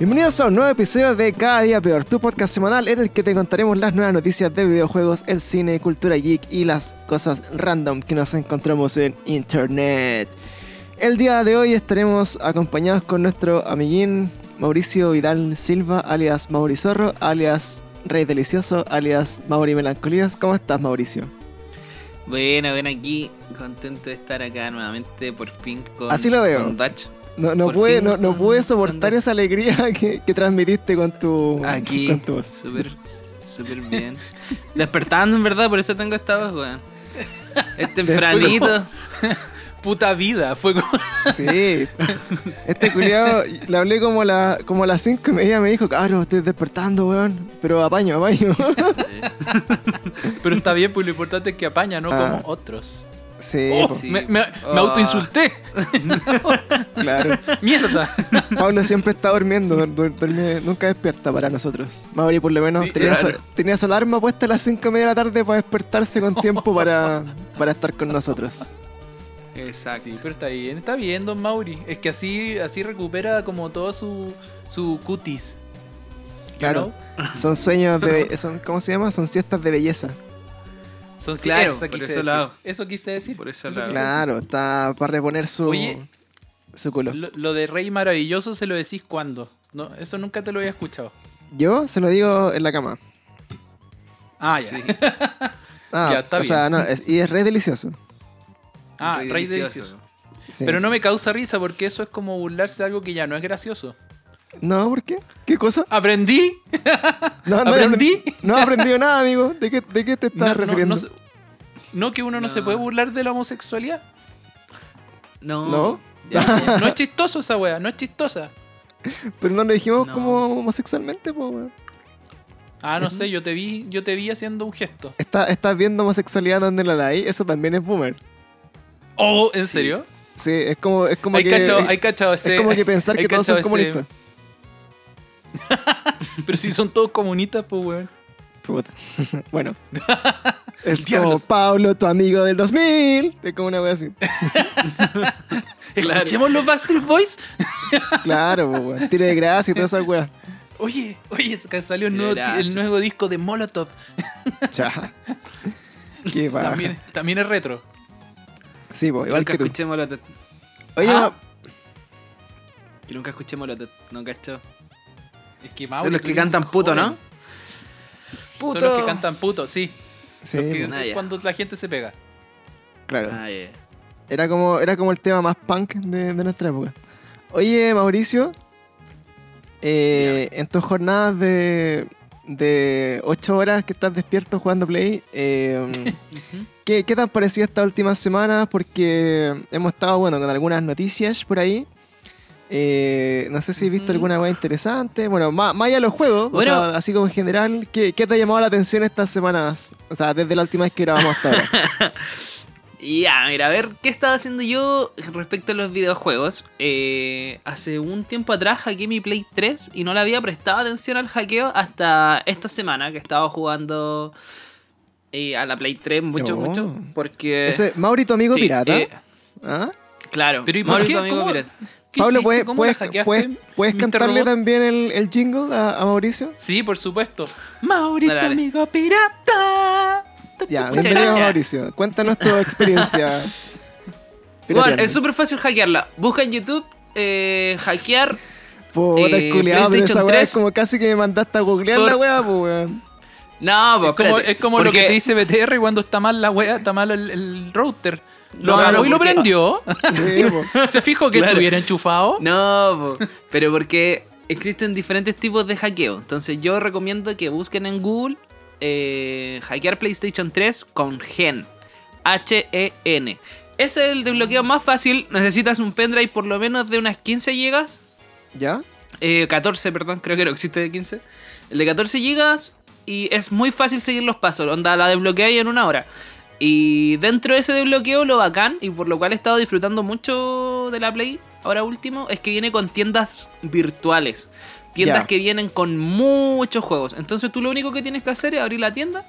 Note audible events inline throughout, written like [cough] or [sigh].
Bienvenidos a un nuevo episodio de Cada Día Peor, tu podcast semanal en el que te contaremos las nuevas noticias de videojuegos, el cine, cultura geek y las cosas random que nos encontramos en internet. El día de hoy estaremos acompañados con nuestro amiguín Mauricio Vidal Silva, alias Maurizorro, alias Rey Delicioso, alias Mauri Melancolías. ¿Cómo estás, Mauricio? Bueno, ven aquí, contento de estar acá nuevamente, por fin con, Así lo veo. con Dutch. No, no, pude, fin no, no pude soportar esa alegría [laughs] que, que transmitiste con tu, Aquí, con tu voz. súper, súper bien. Despertando, en verdad, por eso tengo esta voz, weón. Es tempranito. [laughs] Puta vida, fue como... [laughs] Sí. Este culiado, le hablé como a, la, como a las cinco y media, me dijo, claro, estoy despertando, weón. Pero apaño, apaño. Pero está bien, pues lo importante es que apaña, no Ah. como otros. Sí, Oh, sí. me, me, me Oh. autoinsulté. [laughs] claro. Mierda. Pablo siempre está durmiendo, dur- nunca despierta para nosotros. Mauri por lo menos Sí, tenía, claro. su, tenía su alarma puesta a las cinco y media de la tarde para despertarse con tiempo para, para estar con nosotros. Exacto. Sí, pero está bien, está bien, don Mauri. Es que así, así recupera como todo su, su cutis. Claro. know? Son sueños de... [laughs] Son, ¿Cómo se llama? Son siestas de belleza. Son Claro, eso por quise eso decir. Eso quise decir. Por eso Eso Claro, está para reponer su, Oye. su culo. Lo, lo de Rey Maravilloso se lo decís cuando. No, eso nunca te lo había escuchado. Yo se lo digo en la cama. Ah, ya. Sí. [laughs] Ah, Ya, está o sea, no, es- y es re delicioso. Ah, Rey Rey delicioso. Delicioso. Sí. Pero no me causa risa porque eso es como burlarse de algo que ya no es gracioso. No, ¿por qué? ¿Qué cosa? Aprendí. No, no, ¿Aprendí? No he aprendido nada, amigo. ¿De qué, de qué te estás No, no, refiriendo? no, no, que uno no. se No. puede burlar de la homosexualidad. No. ¿No? [laughs] Ya. No es chistoso esa wea, no es chistosa. Pero no le dijimos No. como homosexualmente, po, weón. Ah, no sé, yo te vi, yo te vi haciendo un gesto. Está- ¿Estás viendo homosexualidad donde la hay? Eso también es boomer. Oh, ¿en serio? Sí, es como, es como Hay que. cachado, es, hay cachado es ese. como que pensar que todos son ese- comunistas. [laughs] Pero si son todos comunistas, pues weón. Puta. [laughs] bueno. [laughs] es como Diablos. Pablo, tu amigo del 2000. Es como una wea así. Claro. Escuchemos los Backstreet Boys. Claro, weón. Tiro de gracia y toda esa wea. Oye, oye, que salió el nuevo, gracia. el nuevo disco de Molotov. Cha. Qué baja. También, también es retro. Sí, po, igual que tú. escuché Molotov. Oye, Ah. Yo nunca escuché Molotov. No cacho. Es que Son los que cantan puto, ¿no? Son los que cantan puto, sí. sí, Los que- Ah, cuando la gente se pega. claro. Ah, yeah. Era como, era como el tema más punk de, de nuestra época. Oye, Mauricio, eh, en tus jornadas de, de 8 horas que estás despierto jugando Play, eh, [laughs] ¿qué, ¿qué te han parecido estas últimas semanas? Porque hemos estado, bueno, con algunas noticias por ahí. Eh, no sé si has visto alguna cosa interesante. Bueno, más, más allá de los juegos, Bueno. o sea, así como en general, ¿qué, ¿qué te ha llamado la atención estas semanas? O sea, desde la última vez que grabamos hasta ahora. [laughs] Ya, mira, a ver, ¿qué estaba haciendo yo respecto a los videojuegos? Eh, hace un tiempo atrás hackeé mi Play 3 y no le había prestado atención al hackeo hasta esta semana que estaba jugando eh, a la Play 3 mucho, No. mucho. Porque... Eso es Mauri, tu amigo Sí, pirata. eh, ¿Ah? claro, Pero ¿y por qué? tu amigo ¿Cómo? pirata. ¿Qué Pablo? ¿puedes, ¿Cómo puedes, la hackeaste, puedes, puedes Mr. cantarle Robot? también el, el jingle a, a Mauricio? Sí, por supuesto. Dale, dale. amigo pirata. Ya, Muchas bienvenido gracias. Mauricio. Cuéntanos tu experiencia. [laughs] Bueno, es súper fácil hackearla. Busca en YouTube, eh, hackear. Puta, eh, culiao, pero esa weá 3. es como casi que me mandaste a googlear Por- la weá, pues weón. No, pues Es como, espérate, es como lo que te dice BTR cuando está mal la wea, está mal el, el router. Lo No, agarró no, y lo porque- prendió. [laughs] Sí. Se fijó que Claro. estuviera enchufado. No, po, pero porque existen diferentes tipos de hackeo. Entonces yo recomiendo que busquen en Google eh, hackear PlayStation 3 con GEN. H-E-N. Ese es el desbloqueo más fácil. Necesitas un pendrive por lo menos de unas 15 GB. ¿Ya? Eh, 14, perdón, creo que no existe de 15. El de 14 GB y es muy fácil seguir los pasos. Onda, la desbloqueáis en una hora. Y dentro de ese desbloqueo, lo bacán, y por lo cual he estado disfrutando mucho de la Play, ahora último, es que viene con tiendas virtuales. Tiendas que vienen con muchos juegos. Entonces tú lo único que tienes que hacer es abrir la tienda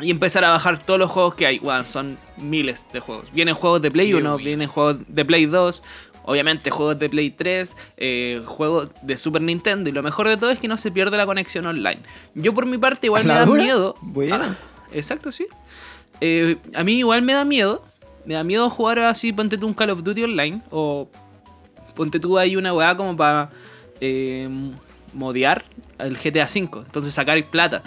y empezar a bajar todos los juegos que hay. Bueno, son miles de juegos. Vienen juegos de Play Qué 1, bueno. vienen juegos de Play 2, Obviamente juegos de Play 3, eh, juegos de Super Nintendo y lo mejor de todo es que no se pierde la conexión online. Yo por mi parte igual ¿A me da miedo. Bueno. Ah, exacto, sí. Eh, a mí igual me da miedo. Me da miedo jugar así, ponte tú un Call of Duty online o ponte tú ahí una weá como para eh, modear el GTA V. Entonces sacáis plata.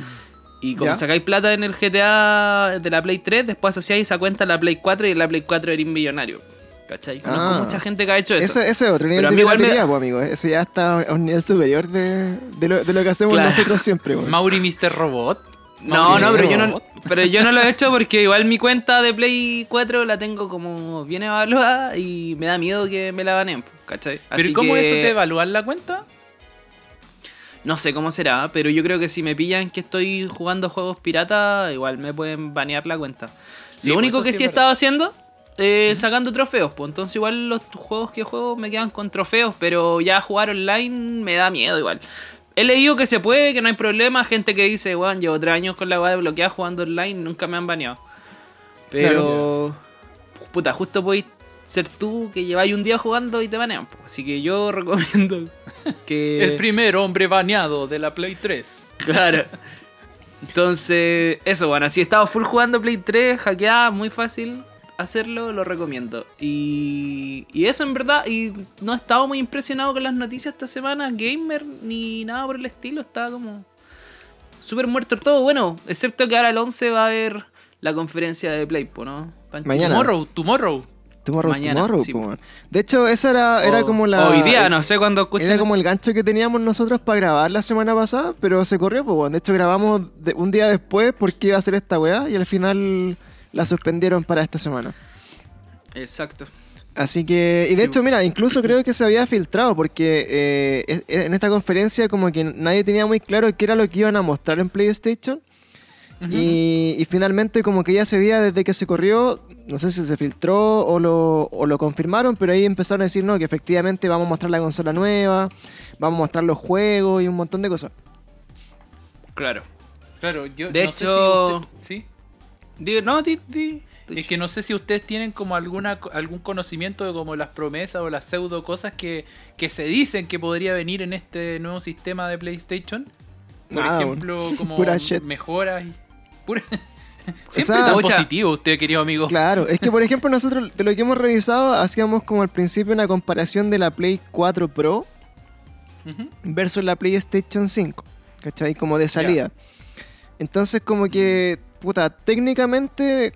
Y como Ya. sacáis plata en el GTA de la Play 3, después asociáis esa cuenta a la Play 4 y en la Play 4 eres millonario. ¿Cachai? Conozco Ah. mucha gente que ha hecho Eso, eso. eso es otro nivel de me pues, amigo. Eso ya está a un nivel superior de, de, lo, de lo que hacemos Claro. nosotros siempre, weón. Mauri Mr. Robot. No, no, pero yo no, pero yo no lo he hecho porque igual mi cuenta de Play 4 la tengo como bien evaluada y me da miedo que me la baneen, ¿cachai? Pero Así ¿y cómo que eso te evalúan la cuenta? No sé cómo será, pero yo creo que si me pillan que estoy jugando juegos pirata, igual me pueden banear la cuenta. Sí, lo pues único que sí he estado haciendo, eh, sacando trofeos, pues entonces igual los juegos que juego me quedan con trofeos, pero ya jugar online me da miedo igual. He leído que se puede, que no hay problema, gente que dice, bueno, llevo tres años con la weá desbloqueada jugando online, nunca me han baneado. Pero, puta, justo podéis ser tú que lleváis un día jugando y te banean. pues. Así que yo [laughs] recomiendo que... El primer hombre baneado de la Play 3. Claro. Entonces, eso, bueno, si he estado full jugando Play 3, hackeada, muy fácil hacerlo, lo recomiendo. Y, y eso en verdad, y no he estado muy impresionado con las noticias esta semana, gamer, ni nada por el estilo, estaba como súper muerto todo. Bueno, excepto que ahora el 11 va a haber la conferencia de Play, po, ¿no? Pancho? Mañana. Tomorrow, tomorrow. Tomorrow, Mañana, tomorrow, sí. De hecho, esa era, era como la. Hoy día, no sé cuándo. Era como el gancho que teníamos nosotros para grabar la semana pasada, pero se corrió, pues. De hecho, grabamos de- un día después porque iba a ser esta weá y al final la suspendieron para esta semana. Exacto. Así que, y de Sí. hecho, mira, incluso creo que se había filtrado porque eh, en esta conferencia como que nadie tenía muy claro qué era lo que iban a mostrar en PlayStation. y, y finalmente como que ya ese día desde que se corrió, no sé si se filtró o lo, o lo confirmaron, pero ahí empezaron a decir, no, que efectivamente vamos a mostrar la consola nueva, vamos a mostrar los juegos y un montón de cosas. Claro. Claro, yo De no sé hecho- si usted- ¿sí? Digo, no, di, di- Es que no sé si ustedes tienen como alguna algún conocimiento de como las promesas o las pseudo cosas que, que se dicen que podría venir en este nuevo sistema de PlayStation. Por Nada, ejemplo, [laughs] como Pura mejoras y pura... [laughs] Siempre sea, tan pucha. positivo usted, querido amigo. Claro, es que por ejemplo nosotros de lo que hemos revisado hacíamos como al principio una comparación de la Play 4 Pro versus la PlayStation 5, ¿cachai? Como de salida. Entonces como que, puta, técnicamente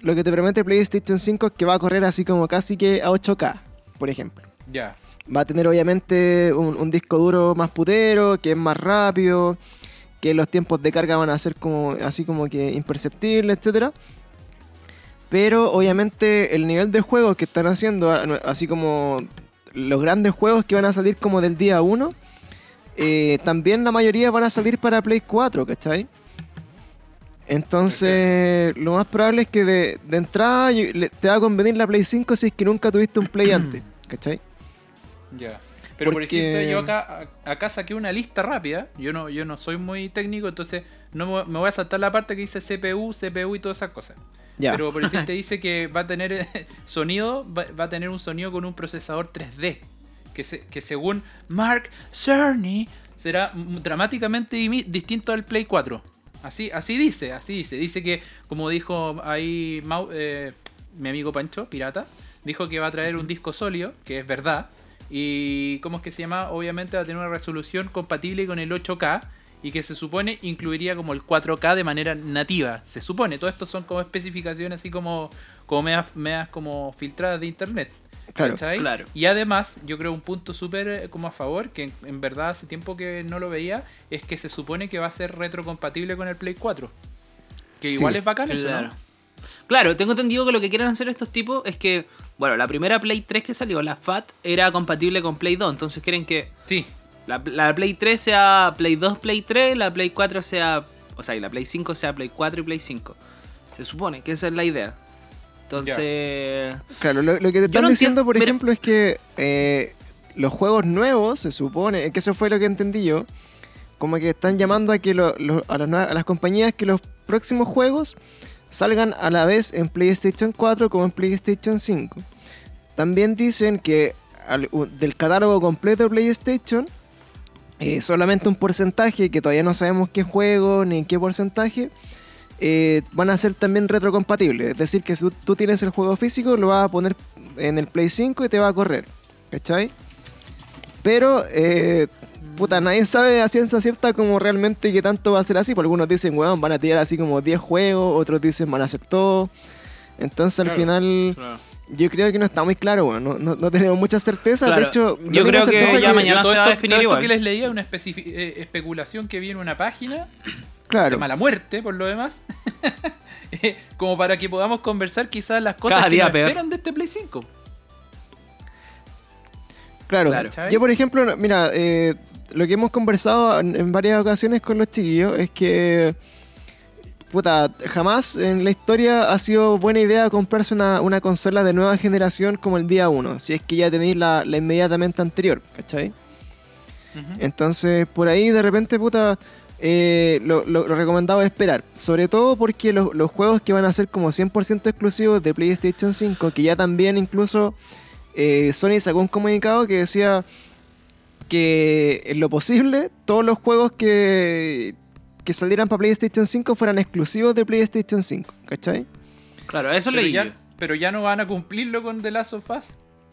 lo que te permite PlayStation 5 es que va a correr así como casi que a 8K, por ejemplo. Ya. Va a tener obviamente un, un disco duro más putero, que es más rápido, que los tiempos de carga van a ser como así como que imperceptibles, etcétera. Pero obviamente el nivel de juegos que están haciendo, así como los grandes juegos que van a salir como del día 1, eh, también la mayoría van a salir para Play 4, ¿cachai? Entonces, lo más probable es que de, de entrada yo- le- te va a convenir la Play 5 si es que nunca tuviste un Play [clears throat] antes, ¿cachai? Ya. Pero por ejemplo, yo acá, saqué una lista rápida. Yo no, yo no soy muy técnico, entonces no me, voy a saltar la parte que dice CPU, CPU y todas esas cosas. Ya. Pero por ejemplo te [laughs] dice que va a tener [laughs] sonido, va, va a tener un sonido con un procesador 3D. Que, se- que según Mark Cerny será dramáticamente distinto al Play 4. Así, así dice, así dice. Dice que, como dijo ahí Mau- eh, mi amigo Pancho, pirata, dijo que va a traer un disco sólido, que es verdad. Y, ¿cómo es que se llama? Obviamente va a tener una resolución compatible con el 8K y que se supone incluiría como el 4K de manera nativa. Se supone, todo esto son como especificaciones así como, como medias, medias como filtradas de internet. Claro. Y además, yo creo un punto súper eh, como a favor, que en, en verdad hace tiempo que no lo veía, es que se supone que va a ser retrocompatible con el Play 4. Que igual Sí, es bacán eso, Claro. ¿no? Claro, tengo entendido que lo que quieren hacer estos tipos es que, bueno, la primera Play 3 que salió, la FAT, era compatible con Play 2. Entonces quieren que Sí, la, la Play 3 sea Play 2, Play 3, la Play 4 sea, o sea, y la Play 5 sea Play 4 y Play 5. Se supone que esa es la idea. Entonces, Claro, lo, lo que te están no diciendo, por mira- ejemplo, es que eh, los juegos nuevos, se supone, que eso fue lo que entendí yo, como que están llamando a que lo- lo- a, las, nuevas- a las compañías que los próximos juegos salgan a la vez en PlayStation 4 como en PlayStation 5. También dicen que al- del catálogo completo de PlayStation, eh, solamente un porcentaje, que todavía no sabemos qué juego ni en qué porcentaje, eh, van a ser también retrocompatibles. Es decir, que si tú- tienes el juego físico, lo vas a poner en el Play 5 y te va a correr. ¿Cachai? Pero, eh, puta, nadie sabe a ciencia cierta como realmente qué tanto va a ser así. Porque algunos dicen, weón, van a tirar así como 10 juegos, otros dicen van a hacer todo. Entonces al Claro, final yo creo que no está muy claro, weón. No, no- no tenemos mucha certeza. Claro, De hecho, yo creo que ya mañana todo se va a esto, definir todo esto igual. que les leía es una eh, especulación que vi en una página Claro. de mala muerte, por lo demás. [laughs] Eh, como para que podamos conversar quizás las cosas Cada que nos esperan de este Play 5. Claro. Claro. Yo, por ejemplo, mira, eh, lo que hemos conversado en, varias ocasiones con los chiquillos es que, puta, jamás en la historia ha sido buena idea comprarse una, una consola de nueva generación como el día 1, si es que ya tenéis la, la inmediatamente anterior, ¿cachai? Entonces, por ahí de repente, puta, eh, lo, lo- lo recomendado es esperar. Sobre todo porque los, los juegos que van a ser como 100% exclusivos de PlayStation 5, que ya también incluso eh, Sony sacó un comunicado que decía que en lo posible todos los juegos que, que salieran para PlayStation 5 fueran exclusivos de PlayStation 5, ¿cachai? Claro, eso Pero leí yo. ya, pero ya no van a cumplirlo con The Last of Us.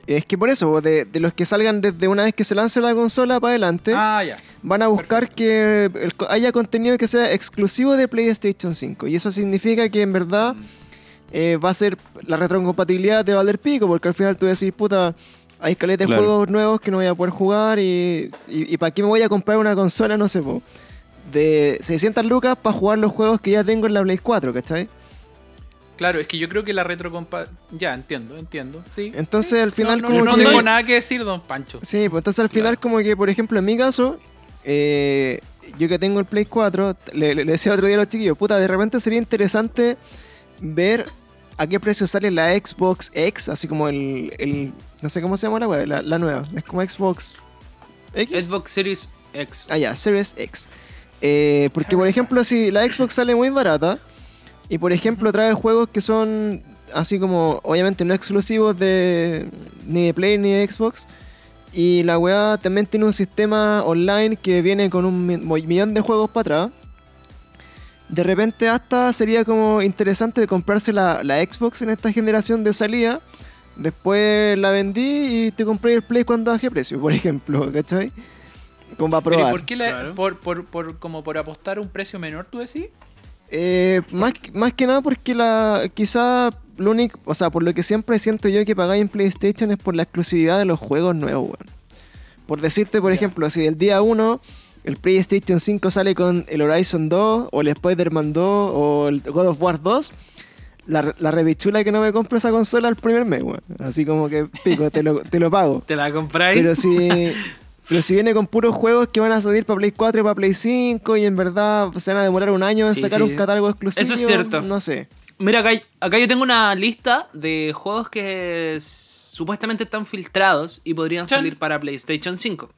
Es que por eso, de, de los que salgan desde una vez que se lance la consola para adelante, Ah, ya. van a buscar que el haya contenido que sea exclusivo de PlayStation 5. Y eso significa que en verdad eh, va a ser la retrocompatibilidad de valer pico, porque al final tú decís, puta, hay caleta de Claro. juegos nuevos que no voy a poder jugar y, y, para qué me voy a comprar una consola, no sé, po, de 600 lucas para jugar los juegos que ya tengo en la Play 4, ¿cachai? Claro, es que yo creo que la retrocompa... Ya, entiendo, entiendo. Sí. Entonces, al final no, como no, no que- tengo nada que decir, don Pancho. Sí, pues entonces al final como que, por ejemplo, en mi caso, eh, yo que tengo el Play 4, le, le- le decía otro día a los chiquillos, puta, de repente sería interesante ver a qué precio sale la Xbox X, así como el, el no sé cómo se llama la web, la, la nueva, es como Xbox X. Xbox Series X. Ah, ya, Series X. Eh, porque, por ejemplo, si la Xbox sale muy barata y, por ejemplo, trae juegos que son así como, obviamente, no exclusivos de ni de Play ni de Xbox. Y la weá también tiene un sistema online que viene con un millón de juegos para atrás. De repente hasta sería como interesante comprarse la, la Xbox en esta generación de salida. Después la vendí y te compré el Play cuando bajé precio, por ejemplo, [laughs] ¿cachai? Como para Pero ¿y probar. por qué la- Claro. por, por, por, como por apostar a un precio menor, tú decís? Eh, más, más que nada porque la quizá lo único, o sea, por lo que siempre siento yo que pagáis en PlayStation es por la exclusividad de los juegos nuevos, weón. Por decirte, por ejemplo, si del día 1 el PlayStation 5 sale con el Horizon 2 o el Spider-Man 2 o el God of War 2, la, la rebichula que no me compro esa consola el primer mes, weón. Así como que pico, te lo, te lo pago. [laughs] ¿Te la compráis? Pero si, [laughs] pero si viene con puros juegos que van a salir para Play 4 y para Play 5 y en verdad se van a demorar un año en Sí, sacar sí. un catálogo exclusivo. Eso es cierto. No sé. Mira, acá, acá yo tengo una lista de juegos que supuestamente están filtrados y podrían Chan. salir para PlayStation 5.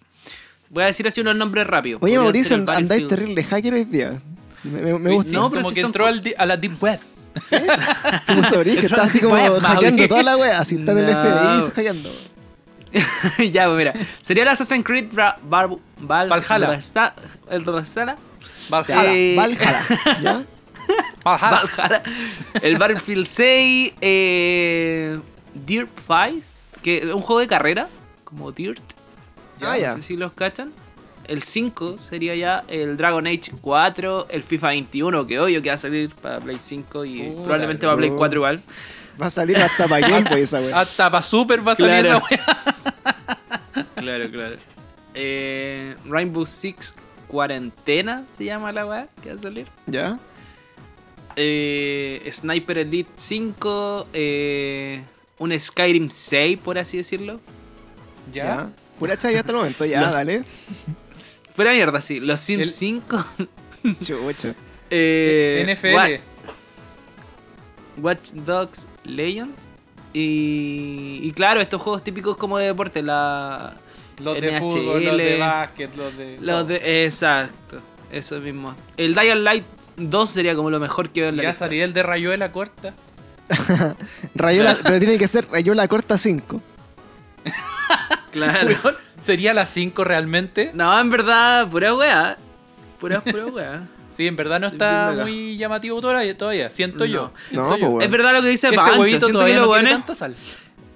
Voy a decir así unos nombres rápidos. Oye, Mauricio, andáis terrible hacker hoy día. Me, me- me gusta. no, pero como si que son entró al di- a la Deep Web. ¿Sí? Se puso origen, está así como Web, hackeando toda la wea, así está en el No. FBI hackeando. [laughs] ya, pues mira. Sería el Assassin's Creed Bra- Bar- Val- Valhalla. El Valhalla. Valhalla. Eh, Valhalla, ¿ya? [laughs] Valhalla. Valhalla. El Battlefield 6. Eh, Dirt 5. Que es un juego de carrera. Como Dirt. Ah, ya. No sé si los cachan. El 5 sería ya el Dragon Age 4, el FIFA 21, que obvio que va a salir para Play 5 y Puta, probablemente para Play no. 4 igual. Va a salir hasta para Game Boy esa wea. Hasta para Super va a salir Claro. esa wea. [laughs] Claro, claro. Eh, Rainbow Six Cuarentena se llama la weá que va a salir. ¿Ya? Eh, Sniper Elite 5, eh, un Skyrim 6, por así decirlo. ¿Ya? Pura chaya hasta el momento, ya, Los- dale. [laughs] Fuera mierda, sí. Los Sims El- 5. Chucha. [laughs] eh, NFL. Wa- Watch Dogs Legends. Y, y claro, estos juegos típicos como de deporte, la Los de fútbol, los de básquet, los de. los de exacto, eso mismo. El Dying Light 2 sería como lo mejor que veo en la Ya lista. salió el de Rayuela corta. [laughs] Rayola, pero tiene que ser Rayola corta 5. [laughs] Claro. ¿Sería la 5 realmente? No, en verdad, pura weá. Pura, pura weá. Sí, en verdad no está muy llamativo todavía, todavía siento No. yo. No, siento pues, yo. weón. Es verdad lo que dice Ese Pancho. huevito Siento que todavía no tiene tanta sal.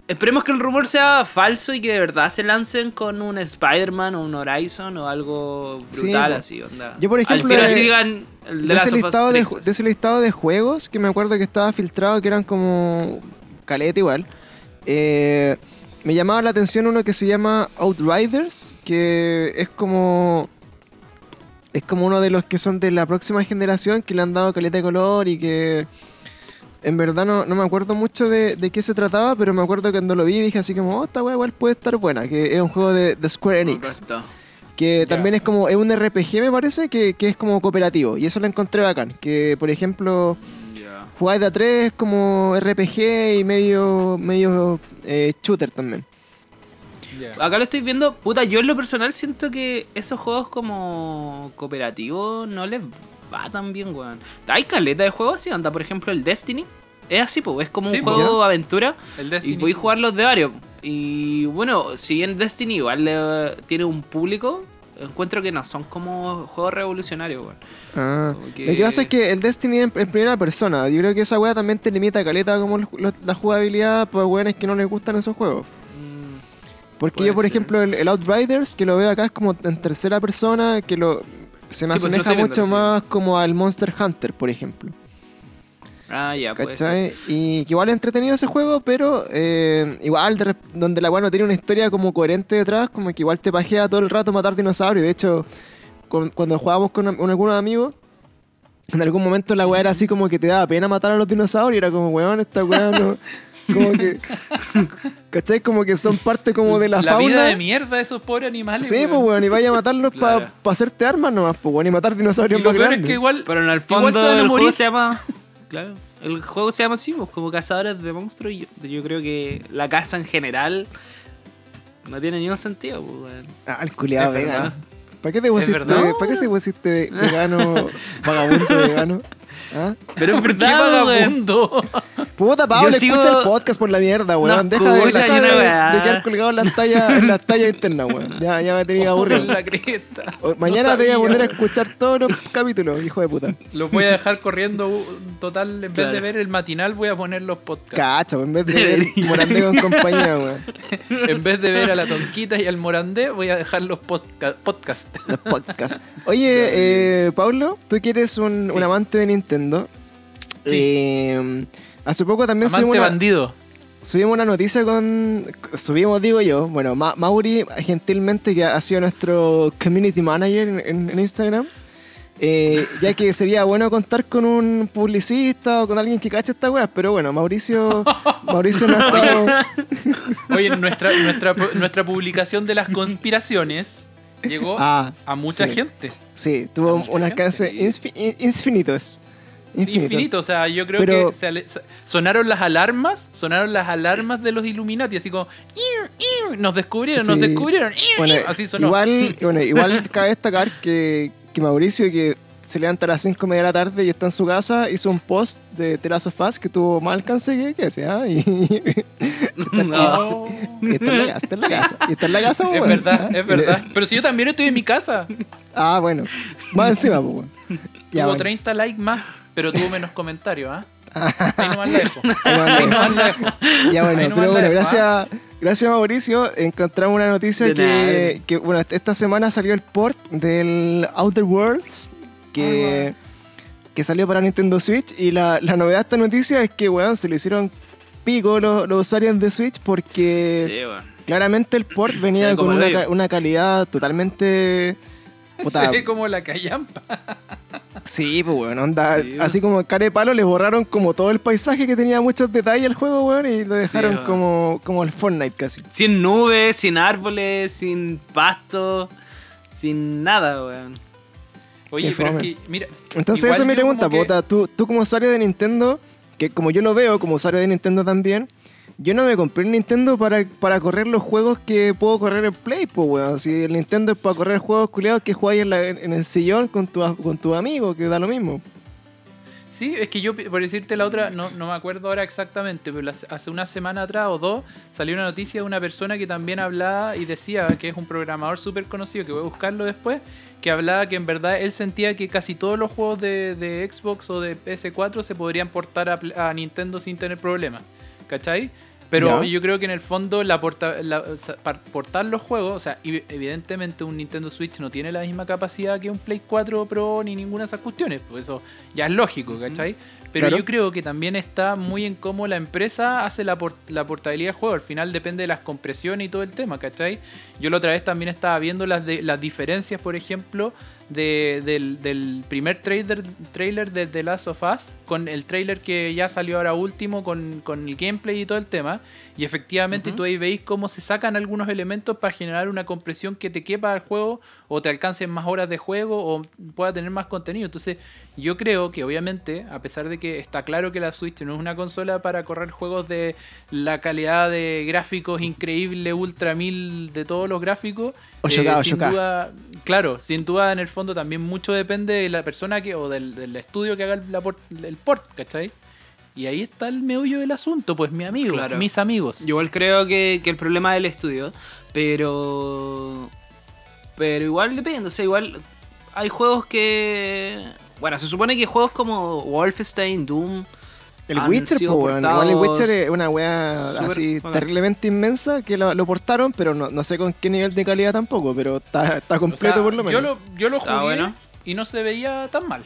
Esperemos que el rumor sea falso y que de verdad se lancen con un Spider-Man o un Horizon o algo Sí, brutal po. así, onda. Yo, por Al ejemplo, tiro de- así digan el de de Last ese, of Us listado de, Trixes. de ese listado de juegos que me acuerdo que estaba filtrado, que eran como caleta igual, eh, me llamaba la atención uno que se llama Outriders, que es como... Es como uno de los que son de la próxima generación, que le han dado caleta de color y que... En verdad no, no me acuerdo mucho de, de qué se trataba, pero me acuerdo que cuando lo vi dije así como, oh, esta weá igual puede estar buena, que es un juego de, de Square Enix. Correcto. Que también es como, es un RPG me parece, que, que es como cooperativo. Y eso lo encontré bacán. Que por ejemplo, Ya. jugáis de a tres como RPG y medio, medio eh, shooter también. Acá lo estoy viendo, puta, yo en lo personal siento que esos juegos como cooperativos no les va tan bien, weón. Hay caleta de juegos así, anda, por ejemplo el Destiny. Es así, pues, es como Sí, un juego de aventura El y Destiny. podéis jugarlos de varios. Y bueno, si bien Destiny igual le- tiene un público, encuentro que no son como juegos revolucionarios, weón. Ah, que- Lo que pasa es que el Destiny en, en primera persona. Yo creo que esa weá también te limita caleta como la jugabilidad por weones que no les gustan esos juegos. Porque yo, por ser. ejemplo, el, el Outriders, que lo veo acá es como en tercera persona, que lo se me Sí, pues, asemeja mucho más como al Monster Hunter, por ejemplo. Ah, ya. ¿Cachai? Y que igual es entretenido ese juego, pero eh, igual de donde la weá no tiene una historia como coherente detrás, como que igual te pajea todo el rato matar dinosaurios. De hecho, con- cuando jugábamos con, con algunos amigos, en algún momento la weá era así como que te daba pena matar a los dinosaurios. y Era como, weón, esta weá no. [laughs] Como que. [laughs] ¿Cachai? Como que son parte como de la, La fauna. vida de mierda de esos pobres animales. Sí, weón. pues weón, y vaya a matarlos Claro. para hacerte armas nomás, pues weón, y matar dinosaurios Y lo más peor es grandes. que igual. Pero en el fondo el morir. juego se llama. [laughs] Claro. El juego se llama así, pues, como cazadores de monstruos. Y yo, yo creo que la caza en general no tiene ningún sentido, pues, weón. Ah, el culiado vegano. ¿Para qué te pusiste. ¿para qué se pusiste vegano, [laughs] vagabundo vegano? ¿Ah? Pero es ¿Por [laughs] qué verdad, weón. vagabundo? [laughs] Puta, Pablo, sigo- escucha el podcast por la mierda, weón. No deja de, deja de- de quedar colgado en las tallas, en las tallas internas, weón. Ya, ya me tenía aburrido. [laughs] la cresta. O- No Mañana te voy a poner a escuchar todos los capítulos, hijo de puta. Los voy a dejar corriendo total. En vez Claro. de ver el matinal, voy a poner los podcasts. Cacha, en vez de ver. Morandé con compañía, weón. En vez de ver a la Tonquita y al Morandé, voy a dejar los podca- podcasts. Los podcasts. Oye, eh, Pablo, tú que eres un, Sí. un amante de Nintendo. Sí. eh, hace poco también subimos una, bandido. subimos una noticia con. Subimos, digo yo. Bueno, Ma- Mauri, gentilmente, que ha sido nuestro community manager en, en- en Instagram. eh, [laughs] ya que sería bueno contar con un publicista o con alguien que cache estas weas, pero bueno, Mauricio, [laughs] Mauricio no ha estado. [laughs] Oye, nuestra, nuestra, nuestra publicación de las conspiraciones llegó Ah, a mucha sí. gente. Sí, tuvo un alcance infinitos. Infinitos. Infinito, o sea, yo creo Pero- que se sonaron las alarmas, sonaron las alarmas de los Illuminati, así como nos descubrieron, nos descubrieron, "Iu, Bueno, iu", así sonó. Igual, [laughs] bueno, igual cabe destacar que, que Mauricio, que se levanta a las 5 de la tarde y está en su casa, hizo un post de of Us que tuvo más alcance que, que ese, ¿ah? [laughs] Y, No. Oh, y está en la casa, está en la casa. Y está en la casa, [laughs] es weón, verdad, ¿ah? es verdad. Pero si yo también estoy en mi casa, Ah, bueno. Más encima, pues, weón. Ya, tuvo bueno. 30 likes más, pero tuvo menos comentarios, ¿ah? [laughs] Ahí nomás la dejo. Ahí nomás la Ahí dejo. Ya bueno, pero bueno, gracias, gracias Mauricio. Encontramos una noticia que, bueno, esta semana salió el port del Outer Worlds que, que salió para Nintendo Switch. Y la, la novedad de esta noticia es que, weón, se le hicieron pico los, los usuarios de Switch porque Sí, claramente el port venía con una calidad totalmente... puta, [laughs] Se ve como la callampa. Sí, pues weón, onda, Sí, así como cara de palo, les borraron como todo el paisaje que tenía muchos detalles el juego, weón, y lo dejaron weón. como, como el Fortnite casi. Sin nubes, sin árboles, sin pasto, sin nada, weón. Oye, Qué pero es que, mira. Entonces esa es mi pregunta, que- puta, tú, tú como usuario de Nintendo, que como yo lo veo como usuario de Nintendo también, yo no me compré el Nintendo para, para correr los juegos que puedo correr en Play, pues weón. Si el Nintendo es para correr juegos culiados que jugáis en, la- en el sillón con tu, con tu amigo, que da lo mismo. Sí, es que yo, por decirte la otra, no, no me acuerdo ahora exactamente, pero hace una semana atrás o dos salió una noticia de una persona que también hablaba y decía que es un programador súper conocido, que voy a buscarlo después, que hablaba que en verdad él sentía que casi todos los juegos de, de Xbox o de PS4 se podrían portar a, a Nintendo sin tener problemas. ¿Cachai? Pero yo creo que en el fondo la porta- la- o sea, para portar los juegos, o sea, ev- evidentemente un Nintendo Switch no tiene la misma capacidad que un Play 4 Pro ni ninguna de esas cuestiones, pues eso ya es lógico, ¿cachai? Pero Claro. yo creo que también está muy en cómo la empresa hace la, por- la portabilidad del juego. Al final depende de las compresiones y todo el tema, ¿cachai? Yo la otra vez también estaba viendo las, de, las diferencias, por ejemplo, de- del, del primer trailer, trailer de The Last of Us con el trailer que ya salió ahora último con, con el gameplay y todo el tema. Y efectivamente tú ahí veis cómo se sacan algunos elementos para generar una compresión que te quepa al juego o te alcancen más horas de juego o pueda tener más contenido. Entonces yo creo que obviamente, a pesar de que está claro que la Switch no es una consola para correr juegos de la calidad de gráficos increíble, ultra mil de todos los gráficos, 8K, sin 8K. duda, claro, sin duda en el fondo también mucho depende de la persona que o del, del estudio que haga el, la port- el port, ¿cachai? Y ahí está el meollo del asunto, pues mi amigo, Claro. mis amigos. Yo igual creo que, que el problema es el estudio, pero. Pero igual depende, o sea, igual hay juegos que. Bueno, se supone que juegos como Wolfenstein, Doom. El Witcher, pues, weón. Igual el Witcher es una weá así bacán. terriblemente inmensa que lo, lo portaron, pero no, no sé con qué nivel de calidad tampoco, pero está, está O completo sea, por lo menos. Yo lo, yo lo jugué bueno. y no se veía tan mal.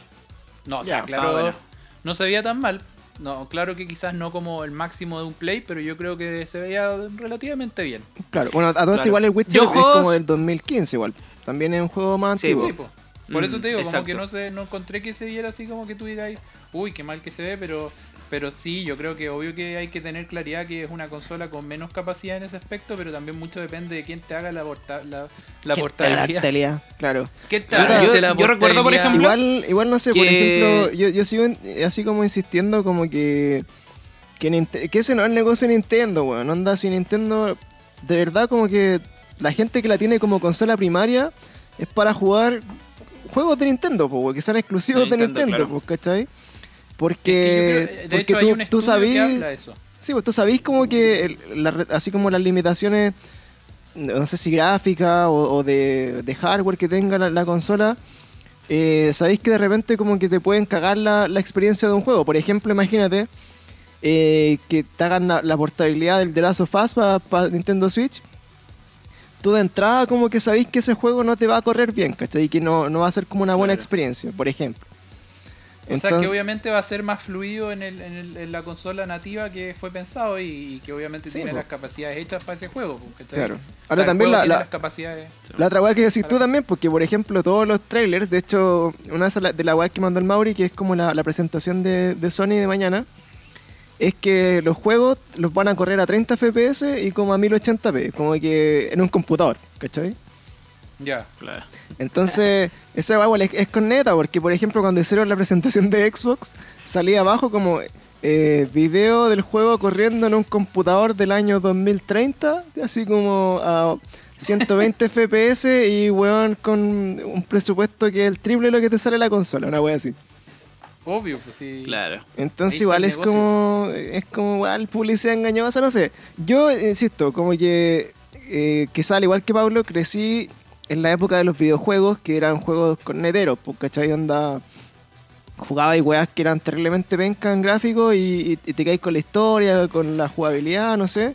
No, o sea, Ya, claro, bueno. no se veía tan mal. No, claro que quizás no como el máximo de un play, pero yo creo que se veía relativamente bien. Claro, bueno, a todo esto Claro. igual el Witcher Yo es juegos- como del 2015 igual. También es un juego más Sí, antiguo. Sí, po. Por Mm, eso te digo, como que no sé, no encontré que se viera así como que tú digas, uy, qué mal que se ve, pero pero sí, yo creo que obvio que hay que tener claridad que es una consola con menos capacidad en ese aspecto, pero también mucho depende de quién te haga la, porta- la, la ¿Qué portabilidad. portabilidad? Claro. ¿Qué tal? yo- de la yo recuerdo, por ejemplo, Igual, igual no sé, por ejemplo, yo, yo sigo en- así como insistiendo como que que, que ese no es el negocio de Nintendo, weón. Onda, si Nintendo, de verdad como que la gente que la tiene como consola primaria es para jugar juegos de Nintendo, weón, que son exclusivos De de Nintendo, Nintendo, claro. pues, ¿cachai? Es que yo Porque, creo- porque hecho, hay tú, un tú estudio que sabís, habla de eso. sí, pues tú sabís como que el- la re- así como las limitaciones, no sé si gráficas o, o de, de hardware que tenga la, la consola, eh, sabéis que de repente como que te pueden cagar la, la experiencia de un juego. Por ejemplo, imagínate eh, que te hagan la, la portabilidad del The Last of Us para Nintendo Switch. Tú de entrada como que sabéis que ese juego no te va a correr bien, ¿cachai? Y que no, no va a ser como una buena Claro. experiencia, por ejemplo. O sea que obviamente va a ser más fluido en, el, en, el- en la consola nativa que fue pensado y, y que obviamente Sí, tiene po. las capacidades hechas para ese juego. Claro. O sea, Ahora también la- la- las capacidades. La otra weá que decís tú también, porque por ejemplo todos los trailers, de hecho, una de esas- de la weá que mandó el Mauri, que es como la, la presentación de, de Sony de mañana, es que los juegos los van a correr a 30 FPS y como a 1080p, como que en un computador, ¿cachai? Ya. Claro. Entonces, esa igual es, es con neta, porque por ejemplo cuando hicieron la presentación de Xbox, salía abajo como eh, video del juego corriendo en un computador del año 2030, así como a 120 [laughs] FPS y weón con un presupuesto que es el triple de lo que te sale la consola, una weá así. Obvio, pues sí. Claro. Entonces Ahí igual es negocio. como es como igual publicidad engañosa, no sé. Yo insisto, como que eh, quizá al igual que Pablo, crecí en la época de los videojuegos que eran juegos corneteros, pues cachai onda jugaba y weas que eran terriblemente penca en gráficos y- y te caes con la historia, con la jugabilidad, no sé.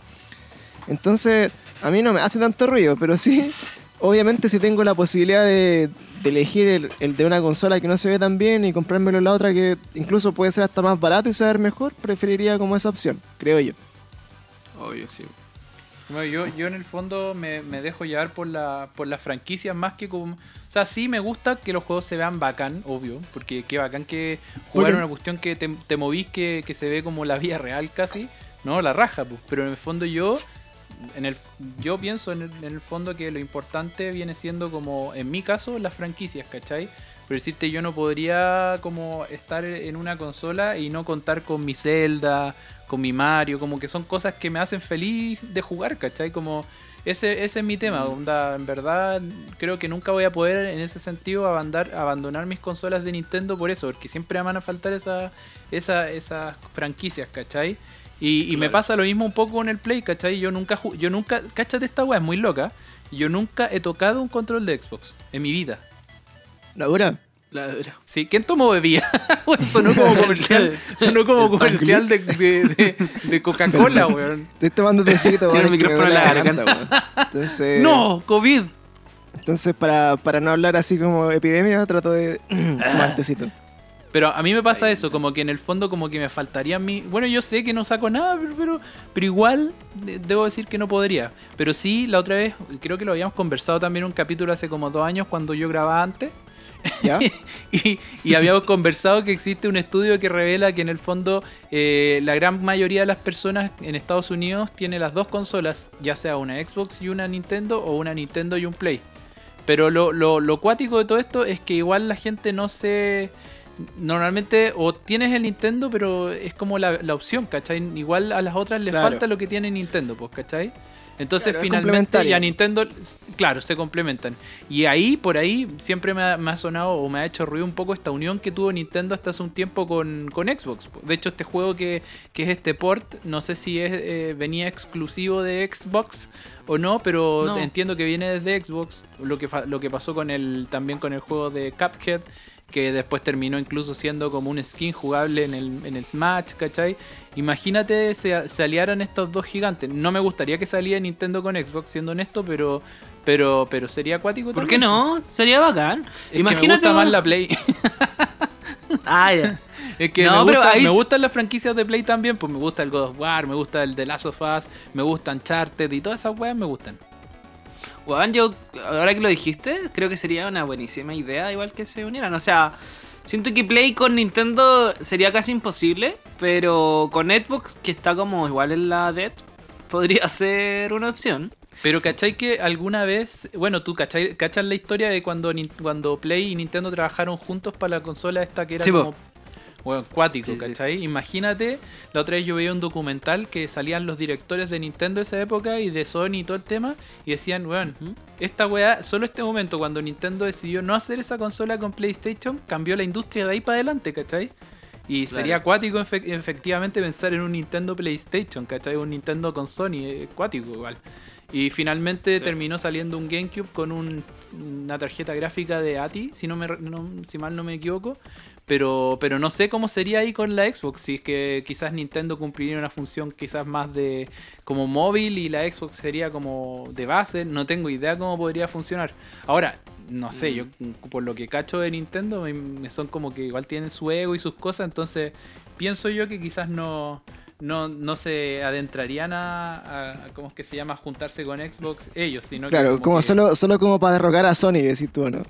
Entonces, a mí no me hace tanto ruido, pero sí, [laughs] obviamente si tengo la posibilidad de, de elegir el, el de una consola que no se ve tan bien y comprármelo en la otra que incluso puede ser hasta más barato y saber mejor, preferiría como esa opción, creo yo. Obvio, sí. Bueno, yo, yo en el fondo me, me dejo llevar por la por las franquicias más que como... O sea, sí me gusta que los juegos se vean bacán, obvio, porque qué bacán que jugar una cuestión que te, te movís que, que se ve como la vida real casi, no, la raja, pues. Pero en el fondo yo, en el, yo pienso en el, en el fondo que lo importante viene siendo como, en mi caso, las franquicias, ¿cachai? Pero decirte, yo no podría como estar en una consola y no contar con mi Zelda, con mi Mario, como que son cosas que me hacen feliz de jugar, ¿cachai? Como ese, ese es mi tema. onda, en verdad, creo que nunca voy a poder en ese sentido abandonar, abandonar mis consolas de Nintendo por eso, porque siempre me van a faltar esa, esa, esas franquicias, ¿cachai? Y, y me pasa lo mismo un poco con el Play, ¿cachai? Yo nunca, ju- yo nunca, cáchate esta weá, es muy loca. Yo nunca he tocado un control de Xbox en mi vida. ¿La dura? La dura. Sí, ¿quién tomó bebida? [laughs] Bueno, sonó como [laughs] comercial, sonó como comercial de, de, de- [laughs] de Coca-Cola, weón. Estoy tomando tecito, Tiene weón, el micrófono en la garganta, weón. Entonces, ¡No! ¡COVID! Entonces, para, para no hablar así como epidemia, trato de [clears throat] tomar tecito. Pero a mí me pasa eso, como que en el fondo como que me faltaría mi... Bueno, yo sé que no saco nada, pero, pero, pero igual de- debo decir que no podría. Pero sí, la otra vez, creo que lo habíamos conversado también en un capítulo hace como dos años cuando yo grababa antes. ¿Ya? [laughs] y, y habíamos conversado que existe un estudio que revela que en el fondo eh, la gran mayoría de las personas en Estados Unidos tiene las dos consolas, ya sea una Xbox y una Nintendo o una Nintendo y un Play. Pero lo, lo, lo cuático de todo esto es que igual la gente no se... Normalmente o tienes el Nintendo, pero es como la, la opción, ¿cachai? Igual a las otras les Claro. falta lo que tiene Nintendo, pues, ¿cachai? Entonces Claro, finalmente complementario. y a Nintendo, claro, se complementan. Y ahí, por ahí, siempre me ha, me ha sonado o me ha hecho ruido un poco esta unión que tuvo Nintendo hasta hace un tiempo con, con Xbox. De hecho, este juego que, que es este port, no sé si es, eh, venía exclusivo de Xbox o no, pero No. entiendo que viene desde Xbox. Lo que, lo que pasó con el, también con el juego de Cuphead, que después terminó incluso siendo como un skin jugable en el, en el Smash, ¿cachai? Imagínate se, se aliaran estos dos gigantes. No me gustaría que saliera Nintendo con Xbox, siendo honesto, pero pero pero sería acuático ¿Por también. qué no? Sería bacán. Es que me Imagínate. gusta más la Play. [laughs] Ah, ya. [laughs] Es que No, me, pero gusta- ahí me gustan las franquicias de Play también, pues me gusta el God of War, me gusta el The Last of Us, me gusta Uncharted y todas esas weas me gustan. Weón, yo, ahora que lo dijiste, creo que sería una buenísima idea igual que se unieran. O sea, siento que Play con Nintendo sería casi imposible, pero con Xbox, que está como igual en la Dead, podría [laughs] ser una opción. Pero ¿cachai que alguna vez, bueno, tú cachai, cachas la historia de cuando, cuando Play y Nintendo trabajaron juntos para la consola esta que era Sí, como, bueno, cuático, Sí, sí. ¿cachai? Imagínate, la otra vez yo veía un documental que salían los directores de Nintendo de esa época y de Sony y todo el tema y decían, weón, Ujú. esta weá, solo este momento cuando Nintendo decidió no hacer esa consola con PlayStation, cambió la industria de ahí para adelante, ¿cachai? Y Claro. sería acuático efe- efectivamente pensar en un Nintendo PlayStation, ¿cachai? Un Nintendo con Sony, eh, acuático igual. Y finalmente Sí. terminó saliendo un GameCube con un- una tarjeta gráfica de ATI, si, no me, no- si mal no me equivoco. Pero, pero no sé cómo sería ahí con la Xbox, si es que quizás Nintendo cumpliría una función quizás más de como móvil y la Xbox sería como de base, no tengo idea cómo podría funcionar. Ahora, no sé, yo por lo que cacho de Nintendo, me, me son como que igual tienen su ego y sus cosas, entonces pienso yo que quizás no, no, no se adentrarían a, a- a- ¿cómo es que se llama? juntarse con Xbox ellos, sino que Claro, como que- solo, solo como para derrocar a Sony, decís tú, ¿no?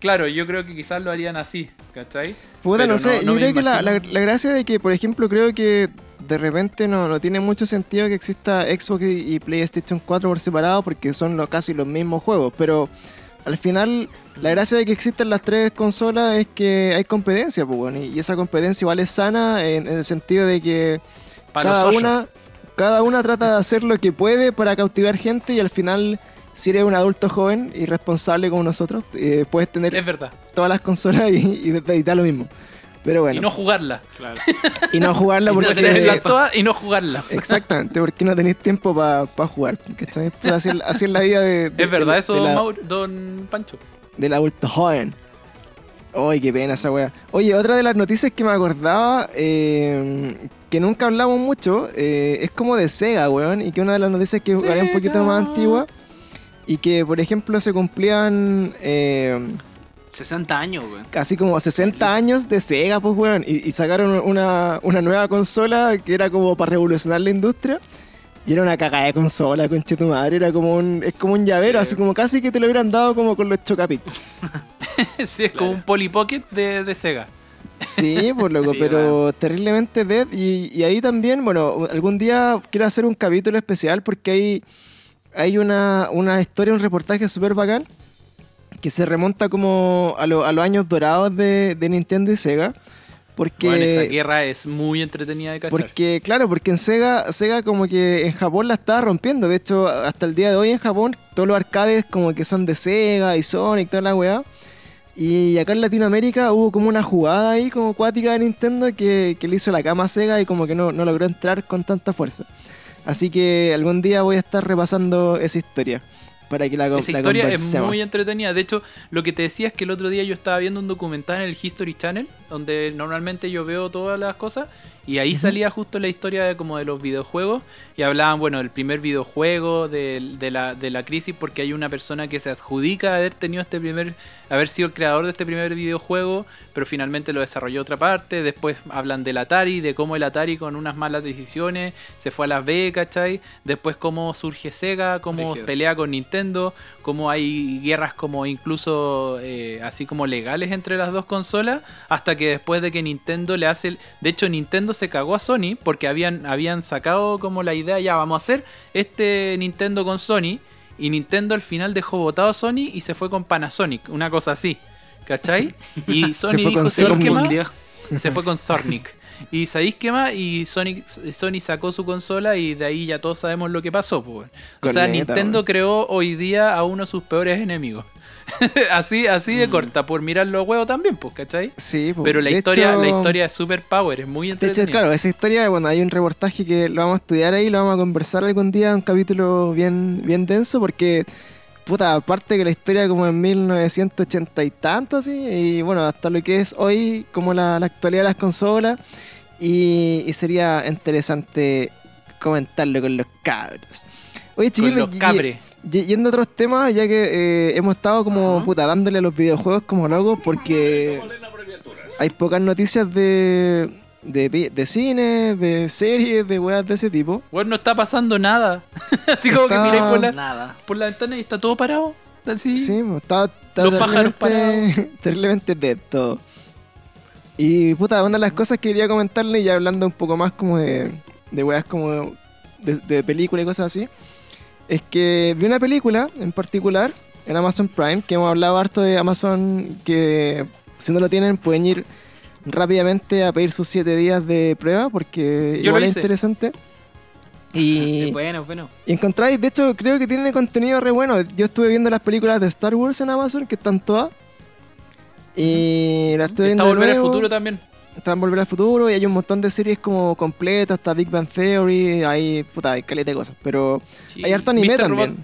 Claro, yo creo que quizás lo harían así, ¿cachai? Puta, Pero no sé, no yo creo que la, la, gracia de que, por ejemplo, creo que de repente no, no tiene mucho sentido que exista Xbox y, y PlayStation 4 por separado porque son lo- casi los mismos juegos, pero al final la gracia de que existan las tres consolas es que hay competencia, pues, bueno, y, y esa competencia igual es sana en, en el sentido de que Para cada una, cada una trata de hacer lo que puede para cautivar gente y al final, si eres un adulto joven y responsable como nosotros, eh, puedes tener Es verdad. todas las consolas y, y, y da lo mismo. Pero bueno, Y no jugarla. Claro. [laughs] y no jugarla Y no porque... tenerlas todas y no jugarlas. Exactamente, porque no tenéis tiempo para jugar. ¿cachai? Pues así, es- así es la vida de, de- Es verdad de- eso, de la- don Pancho. del adulto joven. Ay, qué pena esa wea. Oye, otra de las noticias que me acordaba, eh, que nunca hablamos mucho, eh, es como de Sega, weón. Y que una de las noticias que era un poquito más antigua. Y que, por ejemplo, se cumplían eh, 60 años, weón. casi como 60 años de Sega, pues, weón. Y, y sacaron una, una nueva consola que era como para revolucionar la industria. Y era una cagada de consola, conche tu madre. Era como un, es como un llavero, Sí. así como casi que te lo hubieran dado como con los chocapic. [laughs] sí, es como un Polly Pocket de, de Sega. Sí, por loco, [laughs] Sí, pero terriblemente dead. Y, y ahí también, bueno, algún día quiero hacer un capítulo especial porque hay, hay una, una historia, un reportaje súper bacán que se remonta como a, lo- a los años dorados de, de Nintendo y Sega. Porque, Bueno, esa guerra es muy entretenida de cachar. porque, claro, porque en Sega, Sega como que en Japón la estaba rompiendo. De hecho, hasta el día de hoy en Japón, todos los arcades como que son de Sega y Sonic, toda la weá. Y acá en Latinoamérica hubo como una jugada ahí como cuática de Nintendo que, que le hizo la cama a Sega y como que no, no logró entrar con tanta fuerza. Así que algún día voy a estar repasando esa historia para que la, Esa la historia es muy entretenida. De hecho, lo que te decía es que el otro día yo estaba viendo un documental en el History Channel, donde normalmente yo veo todas las cosas, y ahí salía justo la historia de, como de los videojuegos, y hablaban, bueno, del primer videojuego, de, de la, de la crisis, porque hay una persona que se adjudica haber tenido este primer, haber sido el creador de este primer videojuego, pero finalmente lo desarrolló otra parte. Después hablan del Atari, de cómo el Atari con unas malas decisiones se fue a las B, ¿cachai? Después cómo surge Sega, cómo pelea con Nintendo, cómo hay guerras como incluso eh, así como legales entre las dos consolas, hasta que después de que Nintendo le hace... el- De hecho, Nintendo se cagó a Sony porque habían, habían sacado como la idea, ya vamos a hacer este Nintendo con Sony, y Nintendo al final dejó votado a Sony y se fue con Panasonic, una cosa así. ¿Cachai? [laughs] Y Sony fue dijo, con "¿Sabéis Sony? Mundial. se fue con [laughs] Sonic. Y ¿sabéis qué más? Y Sonic, Sony sacó su consola y de ahí ya todos sabemos lo que pasó. Pues. O sea, Nintendo creó hoy día a uno de sus peores enemigos. [laughs] así así Mm. de corta, por mirar los huevos también, pues, ¿cachai? Sí, po. Pero la historia, hecho- la historia es super power, es muy De hecho, entretenida. claro, esa historia, bueno, hay un reportaje que lo vamos a estudiar ahí, lo vamos a conversar algún día, un capítulo bien, bien denso, porque, puta, aparte que la historia como en 1980 y tanto, así, y bueno, hasta lo que es hoy, como la, la actualidad de las consolas, y, y sería interesante comentarlo con los cabros. Oye, con chiquillos, los y- cabres. Y- yendo a otros temas, ya que eh, hemos estado como, Ajá. puta, dándole a los videojuegos como locos, porque hay pocas noticias de, de, de cine, de series, de weas de ese tipo. Bueno, no está pasando nada. [laughs] así como Está- que miráis por la, Nada. por la ventana y está todo parado. Así. Sí, pues, está, está Los pájaros terriblemente, [laughs] terriblemente dead todo. Y puta, una de las cosas que quería comentarle, ya hablando un poco más como de, de weas como de, de películas y cosas así, es que vi una película en particular en Amazon Prime, que hemos hablado harto de Amazon, que si no lo tienen pueden ir rápidamente a pedir sus 7 días de prueba, porque Yo igual es interesante. [laughs] Y, Bueno, bueno. y encontráis, de hecho, creo que tiene contenido re bueno. Yo estuve viendo las películas de Star Wars en Amazon, que están todas. Y las estuve Está viendo de Volver al. Futuro también. Está en Volver al Futuro y hay un montón de series como completas. Está Big Bang Theory, hay, puta, hay caleta de cosas. Pero Sí. hay harto anime Mr. también. Robot.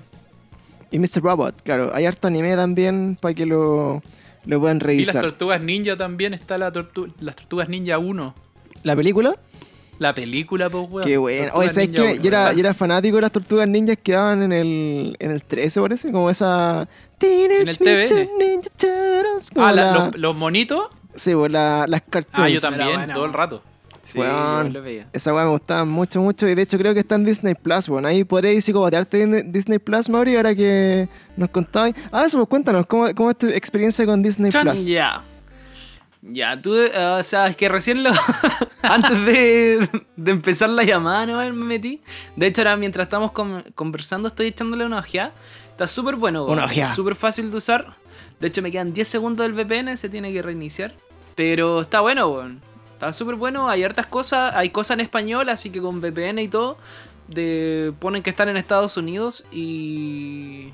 Y Mr. Robot, claro. Hay harto anime también para que lo, lo puedan Y las revisar. Tortugas Ninja también está la tortu las Tortugas Ninja 1. ¿La película? La película, pues, weón. Qué bueno. Oye, ¿sabes? 1, Yo era, yo era fanático de las tortugas ninjas que daban en el, en el 13, parece, como esa. Teenage En el TVN. Mutant Ninja Turtles. como Ah, la- la- los, los monitos. Sí, pues la- las cartoons. Ah, yo también, buena, todo el rato. Sí, yo lo veía. Esa weá me gustaba mucho, mucho. Y de hecho creo que está en Disney Plus, bueno. Ahí podréis psicopatearte en Disney Plus, Mauri, ahora que nos contabas. Ah, eso, pues cuéntanos, ¿cómo, cómo es tu experiencia con Disney Plus? Ya. Ya, tú, eh, o sea, es que recién lo. [laughs] antes de, de empezar la llamada, ¿no? me metí. De hecho, ahora mientras estamos con- conversando, estoy echándole una ojeada. Está súper bueno, Una ojeada. Súper fácil de usar. De hecho, me quedan 10 segundos del VPN, se tiene que reiniciar. Pero está bueno, weón. Está súper bueno, hay hartas cosas. Hay cosas en español, así que con VPN y todo. De, ponen que están en Estados Unidos y.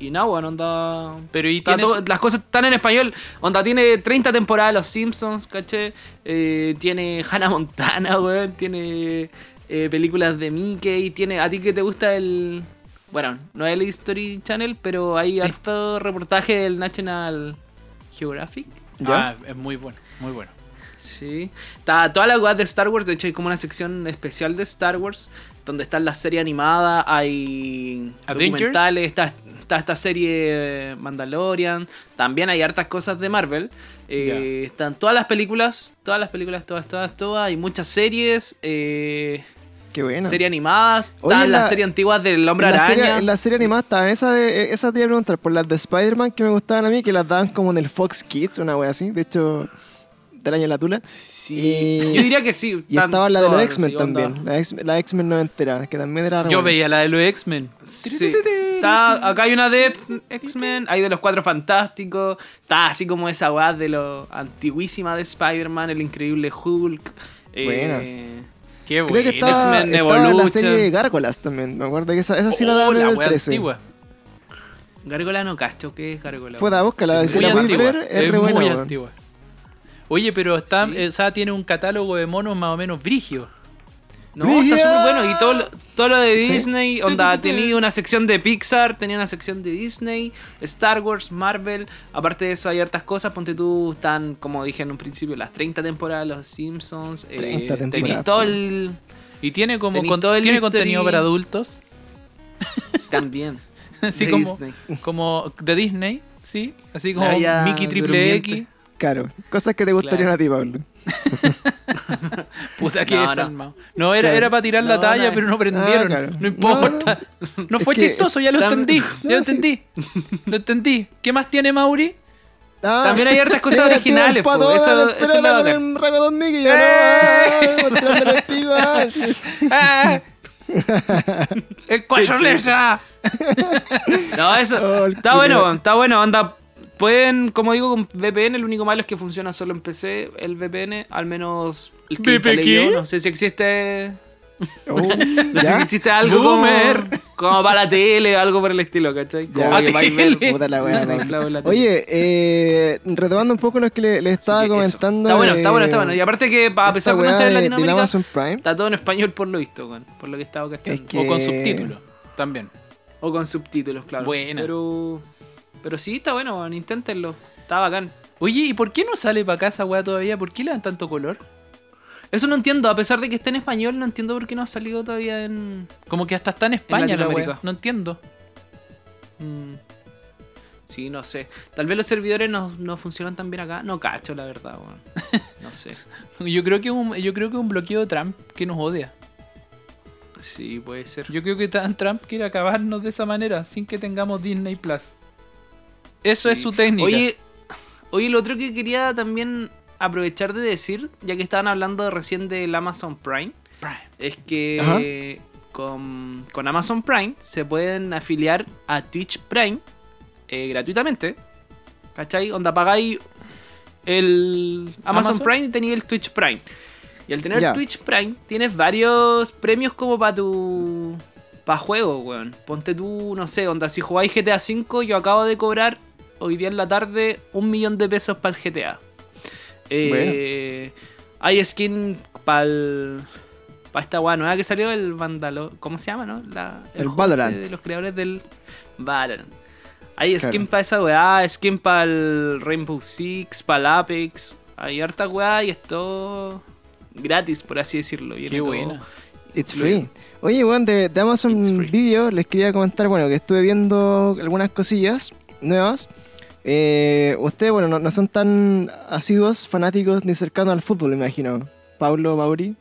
Y nada, weón, onda. Pero y Está tienes... todo- las cosas están en español. Onda, tiene 30 temporadas Los Simpsons, ¿caché? Eh, tiene Hannah Montana, [laughs] weón. Tiene eh, películas de Mickey. Tiene. ¿A ti que te gusta el.? Bueno, no es el History Channel, pero hay Sí. harto reportaje del National Geographic. ¿Ya? Ah, es muy bueno, muy bueno. Sí. Está toda la web de Star Wars. De hecho, hay como una sección especial de Star Wars. Donde está la serie animada. Hay Avengers. documentales. Está, está esta serie Mandalorian. También hay hartas cosas de Marvel. Eh, Están todas las películas. Todas las películas, todas, todas, todas. Hay muchas series. Eh, Qué bueno. Series animadas. Están las la- series antiguas del Hombre en la, Araña. serie, en la serie animada estaban esa de, esa te iba a preguntar, por las de Spider-Man que me gustaban a mí, que las daban como en el Fox Kids, una wea así. De hecho, año de la tula. Sí. Y- [laughs] Yo diría que sí. Y estaba la de los X-Men también, la la X-Men noventera, que también era Yo buena. veía la de los X-Men. Sí. Está, acá hay una de X-Men, hay de los Cuatro Fantásticos, está así como esa weá de lo antiguísima de Spider-Man, el increíble Hulk. eh, Qué Creo que bueno. estaba, estaba en la serie Gárgolas también. Me acuerdo que esa, esa sí la Oh, daban en la el wea 13. antigua. Gárgola no cacho, ¿qué es Gárgola? Fue da búscala, si la antigua. ver, es, Es re buena. muy antigua. Oye, pero está, Sí. eh, o sea, tiene un catálogo de monos más o menos brigio. No, está súper bueno. Y todo, lo- todo lo de Sí. Disney, onda, tu. tenía una sección de Pixar, tenía una sección de Disney, Star Wars, Marvel. Aparte de eso, hay hartas cosas. Ponte tú, están, como dije en un principio, las 30 temporadas de Los Simpsons. 30 eh, temporadas, todo el. Y tiene como con- todo el tiene history. contenido para adultos. [laughs] También. [laughs] Así de como, Disney. como de Disney, sí. Así como Mickey Triple X. Claro, cosas que te gustarían Claro. a ti, Pablo. [laughs] Puta que No, no. desalmado. No, era, Claro. era para tirar la talla, no. pero no prendieron. Ah, claro. No importa. [laughs] No, Es fue que- chistoso, ya lo Tam- entendí. No, [laughs] Ya lo sí. entendí. Lo entendí. ¿Qué más tiene Mauri? Ah, También hay hartas cosas originales, un po, eso- eso es Ragadón Mickey, yo ¡Eh! no, mostrándole el pico, ah. ¡Ah! ¡El cuatro letras! No, eso. Oh, está bueno, está bueno. Onda, pueden, como digo, con VPN, el único malo es que funciona solo en PC. El VPN, al menos el que No sé si existe. Oh, [laughs] No sé ¿ya? si existe algo como, Boomer. como para la tele o algo por el estilo, ¿cachai? Ya. Como que vais a Puta la wea, [laughs] la. Oye, eh, retomando un poco lo que le, le estaba que comentando. Está bueno, está bueno, está bueno. Y aparte que, a pesar de que no está en Latinoamérica, Amazon Prime. está todo en español por lo visto, por lo que estaba cachando. Es que- O con subtítulos. También. O con subtítulos, claro. Buena. Pero, pero sí, está bueno, weón, inténtenlo. Está bacán. Oye, ¿y por qué no sale para casa, weá, todavía? ¿Por qué le dan tanto color? Eso no entiendo, a pesar de que esté en español, no entiendo por qué no ha salido todavía en. Como que hasta está en España la weá. No entiendo. mm, Sí, no sé. Tal vez los servidores no, no funcionan tan bien acá. No cacho, la verdad, weón. [laughs] No sé. Yo creo que un, yo creo que un bloqueo de Trump que nos odia. Sí, puede ser. Yo creo que Trump quiere acabarnos de esa manera, sin que tengamos Disney Plus. Eso Sí. es su técnica. Oye, oye, lo otro que quería también aprovechar de decir, ya que estaban hablando recién del Amazon Prime, es que con, con Amazon Prime se pueden afiliar a Twitch Prime eh, gratuitamente. ¿Cachai? Onda pagáis el Amazon, Amazon. Prime y tenéis el Twitch Prime. Y al tener. Twitch Prime tienes varios premios como para tu... Para juego, weón. Ponte tú, no sé, onda, si jugáis GTA V, yo acabo de cobrar hoy día en la tarde un millón de pesos para el GTA. Eh, Hay skin para para esta weá nueva que salió, el Vandalo. ¿Cómo se llama, no? La, El juego Valorant. De, de los creadores del Valorant. Hay skin Claro. para esa weá, skin para el Rainbow Six, para el Apex. Hay harta weá y esto gratis, por así decirlo. Viene Qué buena. It's free. Oye, weón, de, de Amazon. Video les quería comentar, bueno, que estuve viendo algunas cosillas nuevas. Eh, ustedes, bueno, no, no son tan asiduos, fanáticos ni cercanos al fútbol, me imagino. Pablo, Mauri,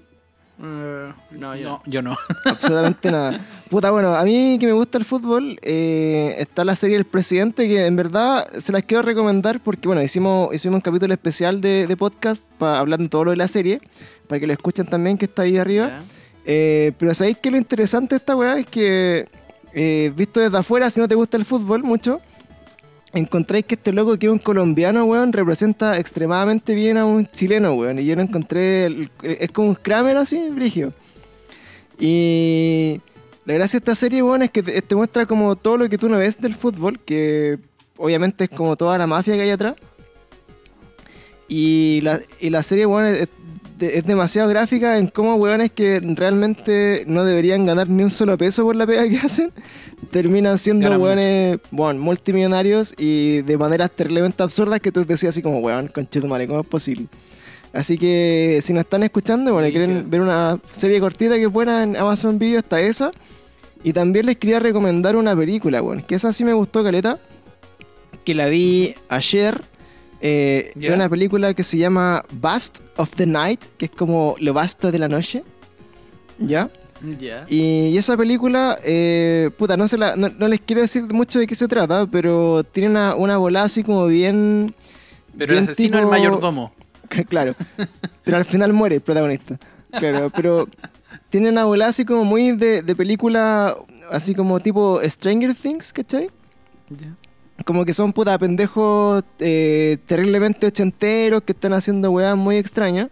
Eh, no, yo No, yo no. [laughs] absolutamente nada. Puta, bueno, a mí que me gusta el fútbol, eh, está la serie El Presidente, que en verdad se las quiero recomendar porque, bueno, hicimos, hicimos un capítulo especial de, de podcast para hablar de todo lo de la serie, para que lo escuchen también, que está ahí arriba. Eh, pero sabéis que lo interesante de esta weá es que, eh, visto desde afuera, si no te gusta el fútbol mucho, encontráis que este loco que es un colombiano, weón, representa extremadamente bien a un chileno, weón. Y yo lo encontré, es como un Kramer así, brigio. Y la gracia de esta serie, weón, es que te, muestra como todo lo que tú no ves del fútbol, que obviamente es como toda la mafia que hay atrás. Y la, y la serie, weón, es, es demasiado gráfica en cómo weones que realmente no deberían ganar ni un solo peso por la pega que [laughs] hacen, terminan siendo Ganan weones, bueno, multimillonarios y de maneras terriblemente absurdas que tú decías así como, weón, conchetumare, ¿cómo es posible? Así que si nos están escuchando, bueno, quieren ver una serie cortita que es buena en Amazon Video, está esa. Y también les quería recomendar una película, weón, que esa sí me gustó, Caleta, que la vi ayer. Eh. Era una película que se llama Bust of the Night, que es como lo vasto de la noche. ¿Ya? Ya. Y, y esa película, eh, puta, no, se la, no, no les quiero decir mucho de qué se trata, pero tiene una, una volada así como bien. Pero el asesino es el tipo- mayordomo. [laughs] claro. [laughs] pero al final muere el protagonista. Claro, pero tiene una bola así como muy de, de película, así como tipo Stranger Things, ¿cachai? Como que son puta pendejos eh, terriblemente ochenteros que están haciendo weas muy extrañas.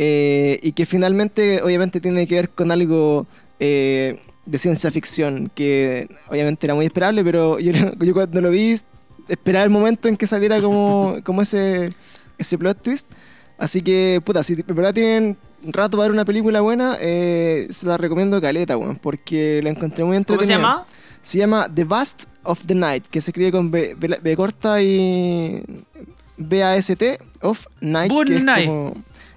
eh, y que finalmente, obviamente, tiene que ver con algo eh, de ciencia ficción, que obviamente era muy esperable, pero yo, yo cuando lo vi, esperaba el momento en que saliera como, [laughs] como ese, ese plot twist. Así que, puta, si de verdad tienen rato para ver una película buena, eh, se la recomiendo caleta, weón, porque la encontré muy ¿Cómo se entretenida. llama? Se llama The Vast of the Night, que se escribe con B, B- B corta y B-A-S-T of Night. Que es night. como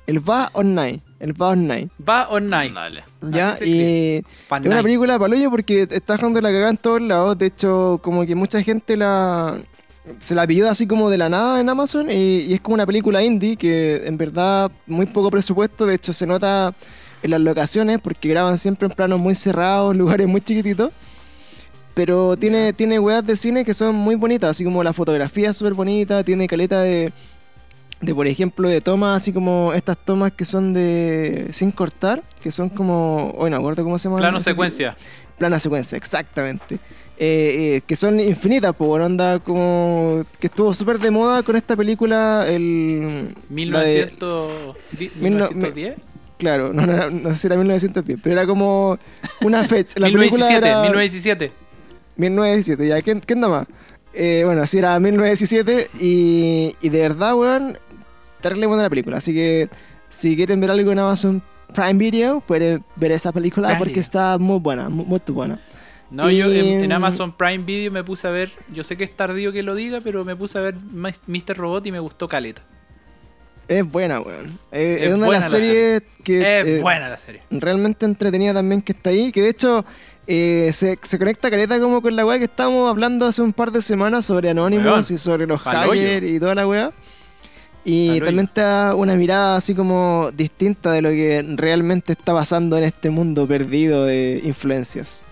el Va on Night. El Va on Night. Va. Dale. ¿Ya? Y es una night. película paloyo porque está dejando la cagada en todos lados. De hecho, como que mucha gente la se la pilló así como de la nada en Amazon y, y es como una película indie que en verdad muy poco presupuesto. De hecho, se nota en las locaciones porque graban siempre en planos muy cerrados, [laughs] lugares muy chiquititos. Pero tiene, tiene weas de cine que son muy bonitas, así como la fotografía es súper bonita, tiene caleta de, de, por ejemplo, de tomas, así como estas tomas que son de sin cortar, que son como, hoy no acuerdo cómo se llama. Plano secuencia. tipo. Plano secuencia, exactamente. Eh, eh, que son infinitas, pues, bueno, onda como que estuvo súper de moda con esta película, el... la de- 1900 di- Mil no- 1910. claro, no, no, no sé si era 1910, pero era como una fecha. La [laughs] película 1917. era 1917. 1917, ya, ¿quién, quién da más? Eh, bueno, así era 1917 y, y de verdad, weón, terrible buena la película. Así que si quieren ver algo en Amazon Prime Video, pueden ver esa película Prime porque Video. está muy buena, muy, muy buena. No, Y- yo en, en Amazon Prime Video me puse a ver, yo sé que es tardío que lo diga, pero me puse a ver Mr. Robot y me gustó Caleta. Es buena, weón. Eh, Es es, una de las la series que es eh, buena la serie. realmente entretenida también que está ahí. Que de hecho eh, se, se conecta careta como con la weá que estábamos hablando hace un par de semanas sobre Anonymous Weón, y sobre los hackers y toda la weá. Y Pa'l hoyo. también está una mirada así como distinta de lo que realmente está pasando en este mundo perdido de influencias.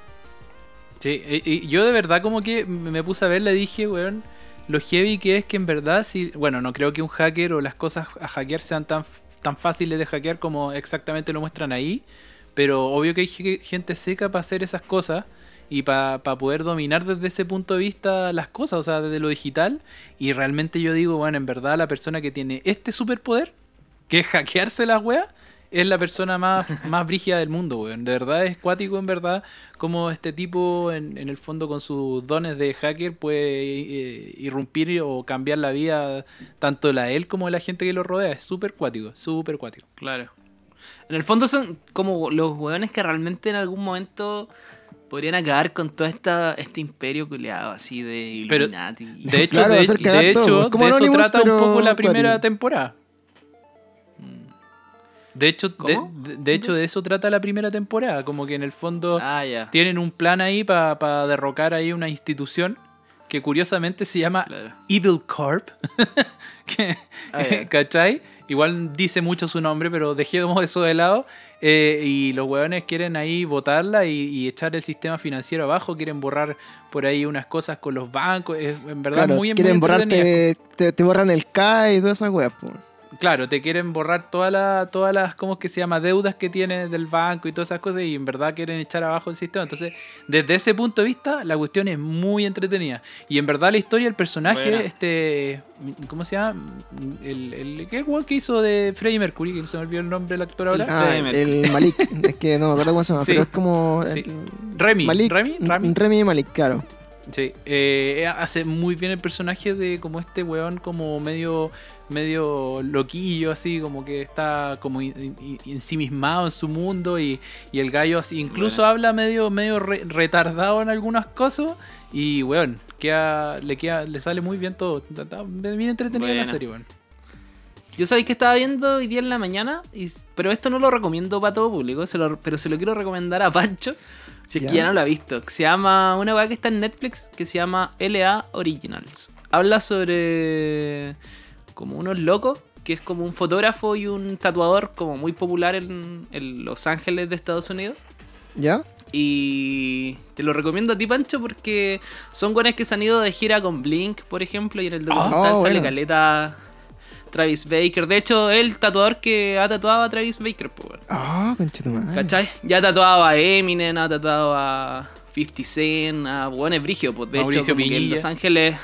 Sí, y, yo de verdad como que me me puse a ver, le dije, weón, lo heavy que es que en verdad, si, bueno, no creo que un hacker o las cosas a hackear sean tan, tan fáciles de hackear como exactamente lo muestran ahí, pero obvio que hay ge- gente seca para hacer esas cosas y para poder dominar desde ese punto de vista las cosas, o sea, desde lo digital, y realmente yo digo, bueno, en verdad la persona que tiene este superpoder, que es hackearse las weas, es la persona más, [laughs] más brígida del mundo, weón. De verdad es cuático, en verdad, como este tipo, en, en el fondo, con sus dones de hacker, puede eh, irrumpir o cambiar la vida tanto de la él como de la gente que lo rodea. Es súper cuático, súper cuático. Claro. En el fondo son como los hueones que realmente en algún momento podrían acabar con todo esta, este imperio culeado así de Pero, Illuminati. De hecho, Claro, de, hecho, como de eso Anonymous, trata un pero poco la primera temporada. De hecho, de, ¿Cómo? de- de hecho, de eso trata la primera temporada. Como que en el fondo ah, tienen un plan ahí para derrocar ahí una institución que curiosamente se llama Claro. Evil Corp. [laughs] Que- Ah. ¿Cachai? Igual dice mucho su nombre, pero dejemos [laughs] eso de lado. Eh, y los hueones quieren ahí votarla y, y echar el sistema financiero abajo. Quieren borrar por ahí unas cosas con los bancos. Es, en verdad, Claro, muy, quieren borrarte, te, te borran el K y todas esas weas. Claro, te quieren borrar toda la, todas las, ¿cómo es que se llama? Deudas que tienes del banco y todas esas cosas y en verdad quieren echar abajo el sistema. Entonces, desde ese punto de vista, la cuestión es muy entretenida. Y en verdad la historia, el personaje, Buena. este, ¿cómo se llama? El, el, ¿qué weón que hizo de Freddie Mercury? Que se me olvidó el nombre del actor ahora. Ah, el Malik. es que no me acuerdo cómo se llama, [laughs] Sí. pero es como. Sí. el- Remy, Malik. Remy, Remy. Remy Malik, claro. Sí, eh, hace muy bien el personaje de como este weón como medio medio loquillo así, como que está como ensimismado en su mundo y, y el gallo así, incluso habla medio medio re- retardado en algunas cosas y weón, queda, le queda, le sale muy bien todo, está, bien entretenida la Buena. serie, weón. Yo sabéis que estaba viendo hoy día en la mañana, y, pero esto no lo recomiendo para todo público, se lo- pero se lo quiero recomendar a Pancho, si es que ya no lo ha visto. Se llama una weá que está en Netflix que se llama LA Originals. Habla sobre como unos locos, que es como un fotógrafo y un tatuador como muy popular en, en Los Ángeles de Estados Unidos. ¿Ya? Y te lo recomiendo a ti, Pancho, porque son buenas que se han ido de gira con Blink, por ejemplo, y en el documental Oh, sale bueno. caleta. Travis Baker. De hecho, el tatuador que ha tatuado a Travis Baker, pues, weón. Ah, conchetumadre. ¿Cachai? Ya ha tatuado a Eminem, ha tatuado a 50 Cent, a buenos brigio, pues. De Mauricio hecho, en. Los Ángeles,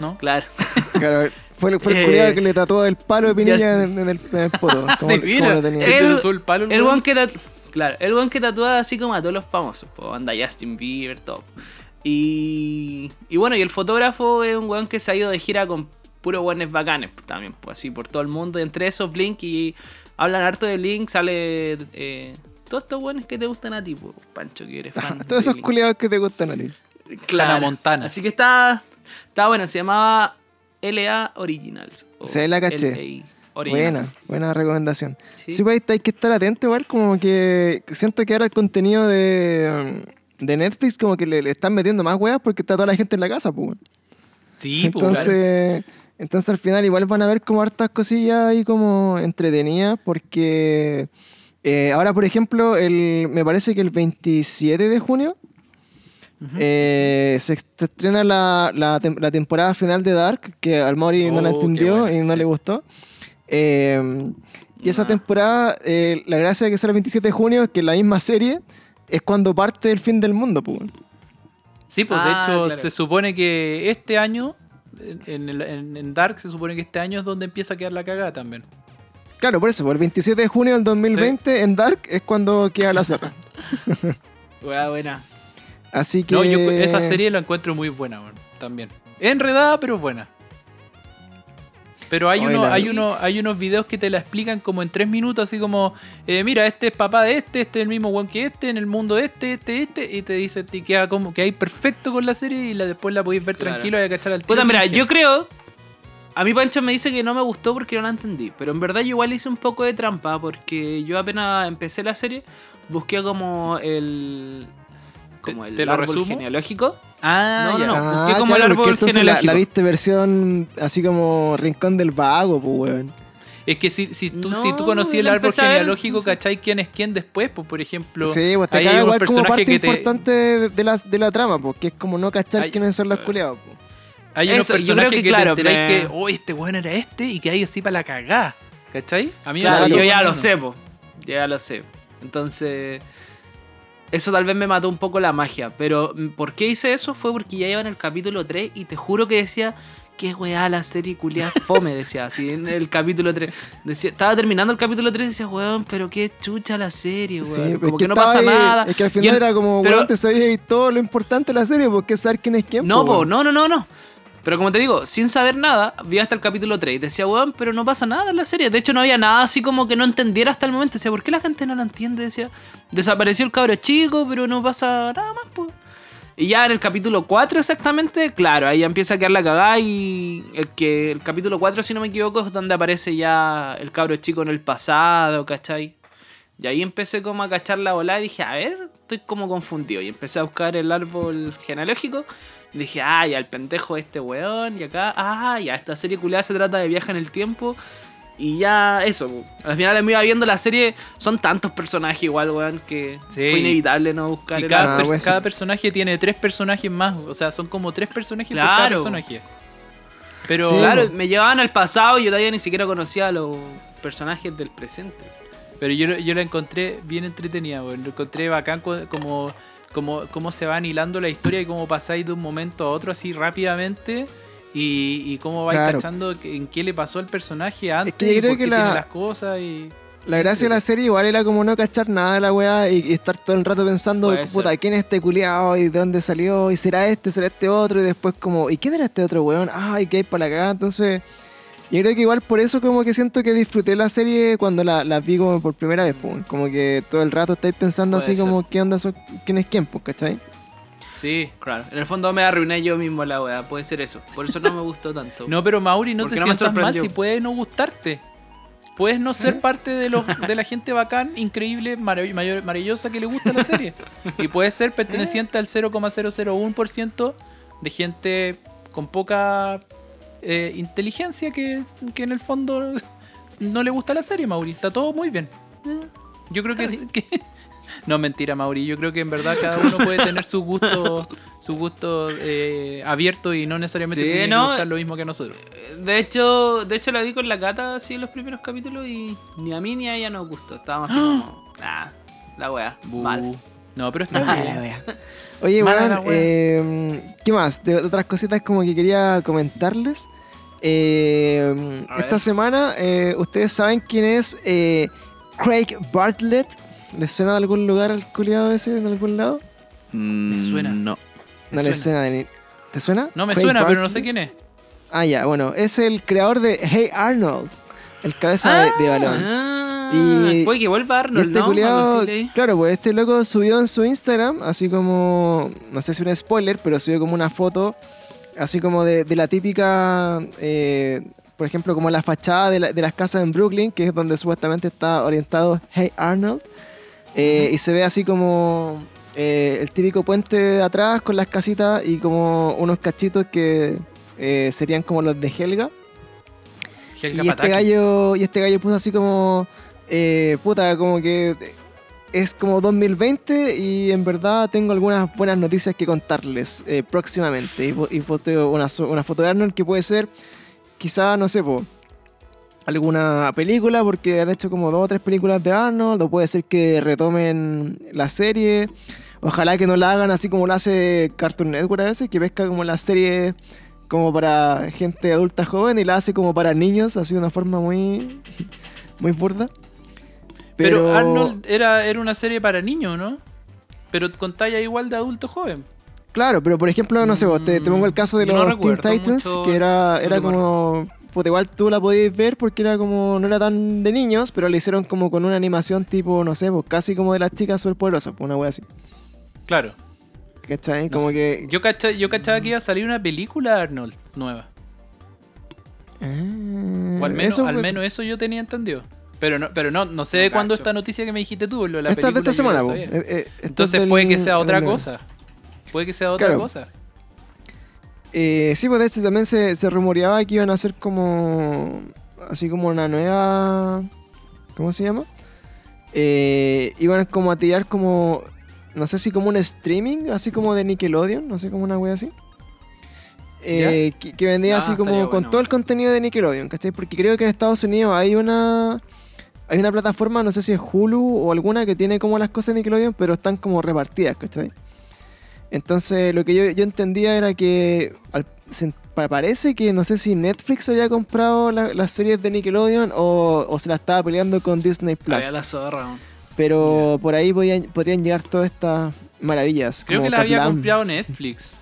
¿No? claro. [laughs] Claro, fue, fue el Eh, culiado que le tatuó el palo de pinilla ya- en, en el, en el poto. [laughs] Como, lo tenía. El- el palo, el El weón. one que tatu- Claro, el one que tatúa así como a todos los famosos, pues anda Justin Bieber, todo. Y, y bueno, y el fotógrafo es un weón que se ha ido de gira con puros weones bacanes pues, también, pues así por todo el mundo. Y entre esos Blink y hablan harto de Blink, sale eh, todos estos weones que te gustan a ti, pues, Pancho, que eres [laughs] fan. Todos esos culiados que te gustan a ti. Claro. Montana. Así que está, está bueno, se llamaba LA Originals. o Sí, la caché. LA Buena, buena recomendación. Sí. Sí, pues hay que estar atento igual, como que siento que ahora el contenido de, de Netflix como que le, le están metiendo más weas porque está toda la gente en la casa, pues. Sí, pues, entonces, entonces al final igual van a ver como hartas cosillas ahí como entretenidas porque eh, ahora por ejemplo el, me parece que el 27 de junio eh, se, est- se estrena la, la tem- la temporada final de Dark que al Mori no la Oh, entendió y no le gustó. Eh, y esa Nah. temporada, eh, la gracia de que sea el 27 de junio es que la misma serie es cuando parte el fin del mundo, pues. Sí, pues Ah, de hecho claro. se supone que este año, en, en en- Dark, se supone que este año es donde empieza a quedar la cagada también. Claro, por eso, por el 27 de junio del 2020 en Dark es cuando queda la cerra. [laughs] Wea buena. Así que. No, yo esa serie la encuentro muy buena, weón, también. Enredada, pero buena. Pero hay, uno, hay, uno, hay unos videos que te la explican como en tres minutos, así como, eh, mira, este es papá de este, este es el mismo weón que este, en el mundo de este, este, este, y te dice, y queda como que hay perfecto con la serie y la, después la podéis ver Claro. tranquilo y a cachar al tiro. Puta, mira, yo creo. A mí Pancho me dice que no me gustó porque no la entendí. Pero en verdad yo igual hice un poco de trampa porque yo apenas empecé la serie, busqué como el. Como ¿Te- el te lo árbol resumo? genealógico. Ah, No, ya. no, no. Ah, busqué como el claro, porque árbol entonces la, la genealógico. viste versión así como Rincón del Vago, pues, weón. Es que si, si tú, No, si tú conocías el la árbol empecé a ver, genealógico, no sé. ¿cachai quién es quién después? Pues, por ejemplo, Sí, pues te caga hay unos igual como personajes parte que te- importante de, de la, de la trama, porque es como no cachar Hay- quiénes son los culiados. pues. hay unos Eso, yo creo personajes que, que, claro, te enteráis me- que, oh, este weón era este, y que hay así para la cagá. ¿Cachai? A mí me Claro, pasó yo ya con lo uno. sé, po. Yo ya lo sé. Entonces. Eso tal vez me mató un poco la magia. Pero mm, ¿por qué hice eso? Fue porque ya iba en el capítulo 3 y te juro que decía. Qué weá la serie culiada fome, decía así en el capítulo 3. Decía, estaba terminando el capítulo 3 y decía, weón, pero qué chucha la serie, weón. Sí, es Como que que, no pasa ahí- nada. Es que al Y final el- era como, pero- weón, te sabías todo lo importante de la serie, porque es saber quién es quién. No, po, po, no, no, no, no. Pero como te digo, sin saber nada, vi hasta el capítulo 3 y decía, weón, pero no pasa nada en la serie. De hecho, no había nada así como que no entendiera hasta el momento. Decía, ¿por qué la gente no lo entiende? Decía, desapareció el cabro chico, pero no pasa nada más, pues. Y ya en el capítulo 4 exactamente, claro, ahí empieza a quedar la cagada y el que el capítulo 4, si no me equivoco, es donde aparece ya el cabro chico en el pasado, ¿cachai? Y ahí empecé como a cachar la bola y dije, a ver, estoy como confundido. Y empecé a buscar el árbol genealógico. Dije, ah, ya el pendejo de este weón. Y acá, ah, ya esta serie culiada se trata de viaje en el tiempo. Y ya eso, po. al final me iba viendo la serie, son tantos personajes igual, weón, que Sí. fue inevitable no buscar Y el cada, Ah, pues cada personaje tiene tres personajes más. O sea, son como tres personajes por cada Claro. personaje. Pero Sí, Claro, me llevaban al pasado y yo todavía ni siquiera conocía a los personajes del presente. Pero yo, yo la encontré bien entretenida, weón. Lo encontré bacán co- como, como, cómo se va anilando la historia y cómo pasáis de un momento a otro así rápidamente. Y, y cómo vais Claro. cachando en qué le pasó al personaje antes que yo y creo por que qué la- tiene las cosas y... La gracia de la serie igual era como no cachar nada de la weá y, estar todo el rato pensando, puta. ¿quién es este culiao? ¿Y de dónde salió? ¿Y será este? ¿Será este otro? Y después como, ¿y quién era este otro weón? Ay, ¿qué hay para la cagada? Entonces, yo creo que igual por eso como que siento que disfruté la serie cuando la, la vi como por primera vez, pues. Como que todo el rato estáis pensando Puede así como, ¿qué onda? son- ¿Quién es quién? Pues, ¿cachai? Sí, claro. En el fondo me arruiné yo mismo la weá, puede ser eso. Por eso no me gustó tanto. [laughs] No, pero Mauri, no Porque te no sientas mal si puede no gustarte. Puedes no ser parte de los [laughs] de la gente bacán, increíble, marav- mayor- maravillosa que le gusta la serie. Y puedes ser [laughs] perteneciente al 0,001% de gente con poca eh, inteligencia que, que en el fondo [laughs] no le gusta la serie, Mauri. Está todo muy bien. Yo creo que, [laughs] que, No, mentira, Mauri. Yo creo que en verdad cada uno puede tener su gusto, su gusto eh, abierto y no necesariamente Sí, tiene no. que gustar lo mismo que nosotros. De hecho, de hecho la vi con la cata así en los primeros capítulos y ni a mí ni a ella nos gustó. Estábamos así como, [gasps] ah, la wea, mal. No, pero está Mala bien. wea. Oye, la weón, wea. eh, ¿qué más? De otras cositas como que quería comentarles. Eh, esta semana, eh, ¿ustedes saben quién es eh, Craig Bartlett? ¿Les suena de algún lugar al culiado ese, en algún lado? Me suena. Mm, No. No le suena de ni- ¿Te suena? No me Craig suena, pero no sé quién es. Ah, ya, bueno, es el creador de Hey Arnold, el cabeza de, de balón. Ah, Y- puede que vuelva Y Arnold, este ¿no? culiao, claro, pues este loco subió en su Instagram, así como, no sé si un spoiler, pero subió como una foto, así como de, de la típica, eh, por ejemplo, como la fachada de, la- de las casas en Brooklyn, que es donde supuestamente está orientado Hey Arnold, Eh, y se ve así como eh, el típico puente de atrás con las casitas y como unos cachitos que serían como los de Helga. Helga Y este gallo, y este gallo puso así como, eh, puta, como que es como 2020 y en verdad tengo algunas buenas noticias que contarles eh, próximamente. Y, y una, una foto de Arnold que puede ser, quizá, no sé, alguna película, porque han hecho como dos o tres películas de Arnold, o puede ser que retomen la serie. Ojalá que no la hagan así como lo hace Cartoon Network a veces, que pesca como la serie como para gente adulta joven y la hace como para niños, así de una forma muy, muy burda. Pero, Arnold era, era una serie para niños, ¿no? Pero con talla igual de adulto joven. Claro, pero por ejemplo, no sé, vos, te, te pongo el caso de Mm, no los Teen Titans, mucho que era, era como... Puta, igual tú la podías ver porque era como... No era tan de niños, pero la hicieron como con una animación tipo, no sé, pues casi como de las chicas superpoderosas, pues una wea así. Claro. ¿Cachai? No Como sé. que... Yo, cacha- yo cachaba que iba a salir una película Arnold nueva. Ah, O al menos, eso, al pues, menos eso yo tenía entendido. Pero no, pero no, no sé de No cuándo esta noticia que me dijiste tú, lo de la esta de película. esta no semana, sabía. Eh, eh, Entonces del- puede que sea otra del- cosa. Puede que sea otra Claro. cosa. Eh, sí, pues de hecho también se, se rumoreaba que iban a hacer como. Así como una nueva. ¿Cómo se llama? Eh, iban como a tirar como. No sé si como un streaming, así como de Nickelodeon, no sé, como una wea así. Eh, que, que vendía Ah, así como estaría con bueno. todo el contenido de Nickelodeon, ¿cachai? Porque creo que en Estados Unidos hay una. Hay una plataforma, no sé si es Hulu o alguna que tiene como las cosas de Nickelodeon, pero están como repartidas, ¿cachai? Entonces, lo que yo, yo entendía era que al- se- pa- parece que no sé si Netflix había comprado la- las series de Nickelodeon o, o se la estaba peleando con Disney Plus. Había la zorra. Pero por ahí podían, podrían llegar todas estas maravillas. Creo como que la había comprado Netflix.